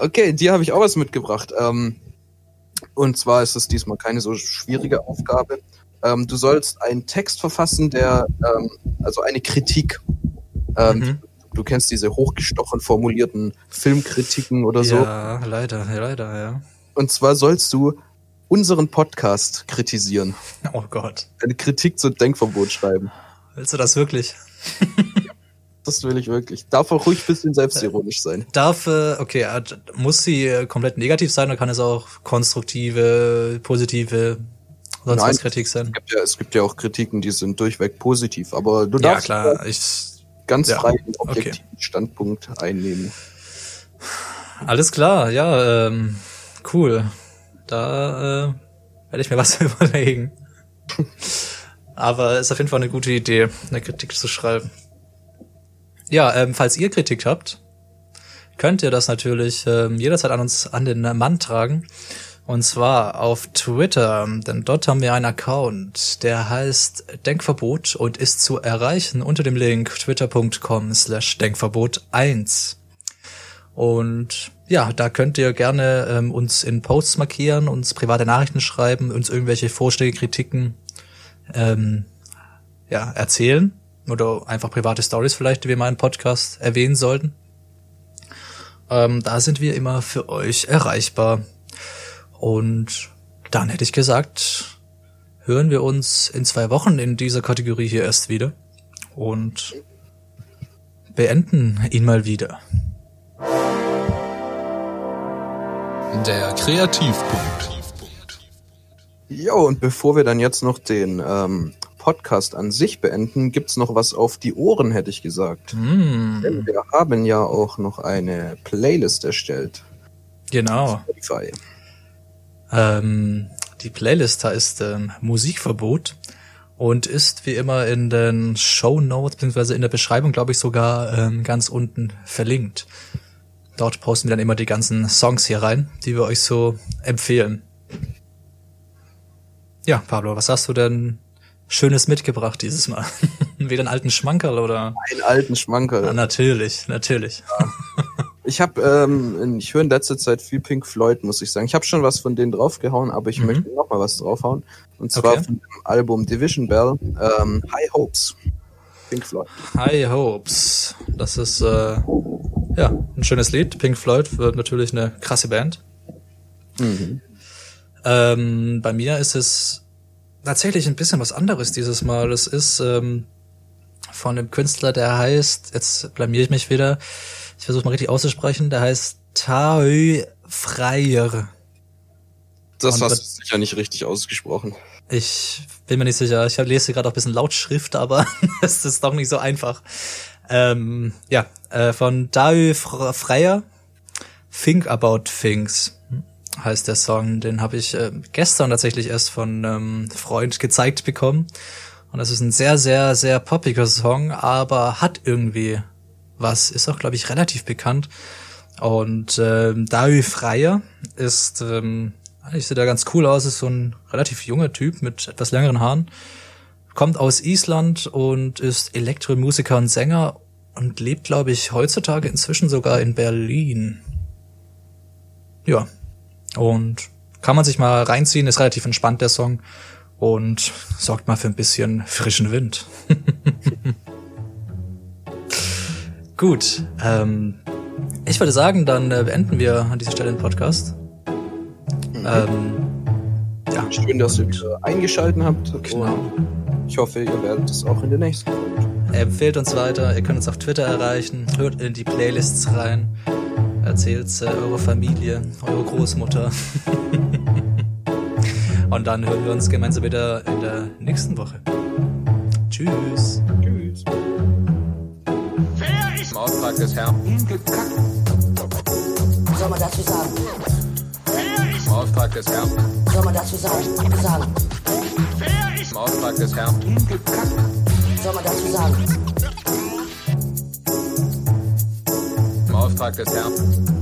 S2: Okay, dir habe ich auch was mitgebracht. Ähm, und zwar ist es diesmal keine so schwierige Aufgabe. Ähm, du sollst einen Text verfassen, der, ähm, also eine Kritik. Ähm,
S1: Mhm.
S2: Du kennst diese hochgestochen formulierten Filmkritiken oder so.
S1: Ja, leider, leider, ja.
S2: Und zwar sollst du unseren Podcast kritisieren.
S1: Oh Gott.
S2: Eine Kritik zu Denkverbot schreiben.
S1: Willst du das wirklich?
S2: Das will ich wirklich. Darf auch ruhig ein bisschen selbstironisch sein.
S1: Darf, äh, okay, äh, muss sie äh, komplett negativ sein oder kann es auch konstruktive, positive, sonst
S2: Nein.
S1: was Kritik sein?
S2: Es gibt, ja, es gibt ja auch Kritiken, die sind durchweg positiv, aber du
S1: Ja,
S2: darfst
S1: klar, ich,
S2: ganz
S1: Ja,
S2: frei
S1: okay.
S2: objektiven Standpunkt einnehmen.
S1: alles klar, ja, ähm, cool. Da äh, werde ich mir was überlegen. Aber ist auf jeden Fall eine gute Idee, eine Kritik zu schreiben. Ja, ähm, falls ihr Kritik habt, könnt ihr das natürlich ähm, jederzeit an uns an den Mann tragen. Und zwar auf Twitter, denn dort haben wir einen Account, der heißt Denkverbot und ist zu erreichen unter dem Link twitter.com slash Denkverbot1. Und ja, da könnt ihr gerne ähm, uns in Posts markieren, uns private Nachrichten schreiben, uns irgendwelche Vorschläge, Kritiken ähm, ja, erzählen oder einfach private Stories vielleicht, die wir mal im Podcast erwähnen sollten. Ähm, da sind wir immer für euch erreichbar. Und dann hätte ich gesagt, hören wir uns in zwei Wochen in dieser Kategorie hier erst wieder und beenden ihn mal wieder.
S3: Der Kreativpunkt.
S2: Jo, und bevor wir dann jetzt noch den ähm, Podcast an sich beenden, gibt's noch was auf die Ohren, hätte ich gesagt.
S1: Mm,
S2: Denn wir haben ja auch noch eine Playlist erstellt.
S1: genau.
S2: Spotify.
S1: Ähm, die Playlist heißt ähm, Musikverbot und ist wie immer in den Show Notes beziehungsweise in der Beschreibung, glaube ich, sogar ähm, ganz unten verlinkt. Dort posten wir dann immer die ganzen Songs hier rein, die wir euch so empfehlen. Ja, Pablo, was hast du denn Schönes mitgebracht dieses Mal? Wieder einen alten Schmankerl oder?
S2: Einen alten Schmankerl.
S1: Na, natürlich, natürlich.
S2: Ich habe, ähm, ich höre in letzter Zeit viel Pink Floyd, muss ich sagen. Ich habe schon was von denen draufgehauen, aber ich
S1: Mhm.
S2: möchte noch mal was draufhauen. Und zwar
S1: Okay.
S2: von dem Album Division Bell, ähm, High Hopes. Pink Floyd.
S1: High Hopes. Das ist äh, ja ein schönes Lied. Pink Floyd wird natürlich eine krasse Band.
S2: Mhm.
S1: Ähm, bei mir ist es tatsächlich ein bisschen was anderes dieses Mal. Es ist ähm, von einem Künstler, der heißt, jetzt blamier ich mich wieder, ich versuche mal richtig auszusprechen, der heißt Taö Freier.
S2: Das
S1: Und
S2: hast du sicher nicht richtig ausgesprochen.
S1: Ich bin mir nicht sicher. Ich lese gerade auch ein bisschen Lautschrift, aber es ist doch nicht so einfach. Ähm, ja, äh, von Daü Fre- Freier, Think About Things heißt der Song. Den habe ich äh, gestern tatsächlich erst von einem Freund gezeigt bekommen. Und das ist ein sehr, sehr, sehr poppiger Song, aber hat irgendwie was. Ist auch, glaube ich, relativ bekannt. Und ähm, Daü Freier ist, ähm, ich sehe da ganz cool aus, ist so ein relativ junger Typ mit etwas längeren Haaren. Kommt aus Island und ist Elektromusiker und Sänger und lebt, glaube ich, heutzutage inzwischen sogar in Berlin. Ja. Und kann man sich mal reinziehen, ist relativ entspannt der Song und sorgt mal für ein bisschen frischen Wind. Gut, ähm, ich würde sagen, dann äh, beenden wir an dieser Stelle den Podcast. Ähm, ja,
S2: Schön, dass ihr wieder eingeschalten habt.
S1: genau.
S2: Ich hoffe, ihr werdet es auch in der nächsten Folge tun.
S1: Empfehlt uns weiter, ihr könnt uns auf Twitter erreichen, hört in die Playlists rein, erzählt äh, eurer Familie, eurer Großmutter. Und dann hören wir uns gemeinsam wieder in der nächsten Woche. Tschüss.
S2: Tschüss.
S7: Im Auftrag des Herrn.
S8: Hingekackt.
S9: soll man dazu sagen?
S7: Im Auftrag des Herrn.
S9: Soll man dazu sagen? sagen?
S7: Im Auftrag des Herrn.
S8: Hingekackt.
S9: Soll man dazu sagen?
S7: Im Auftrag des Herrn.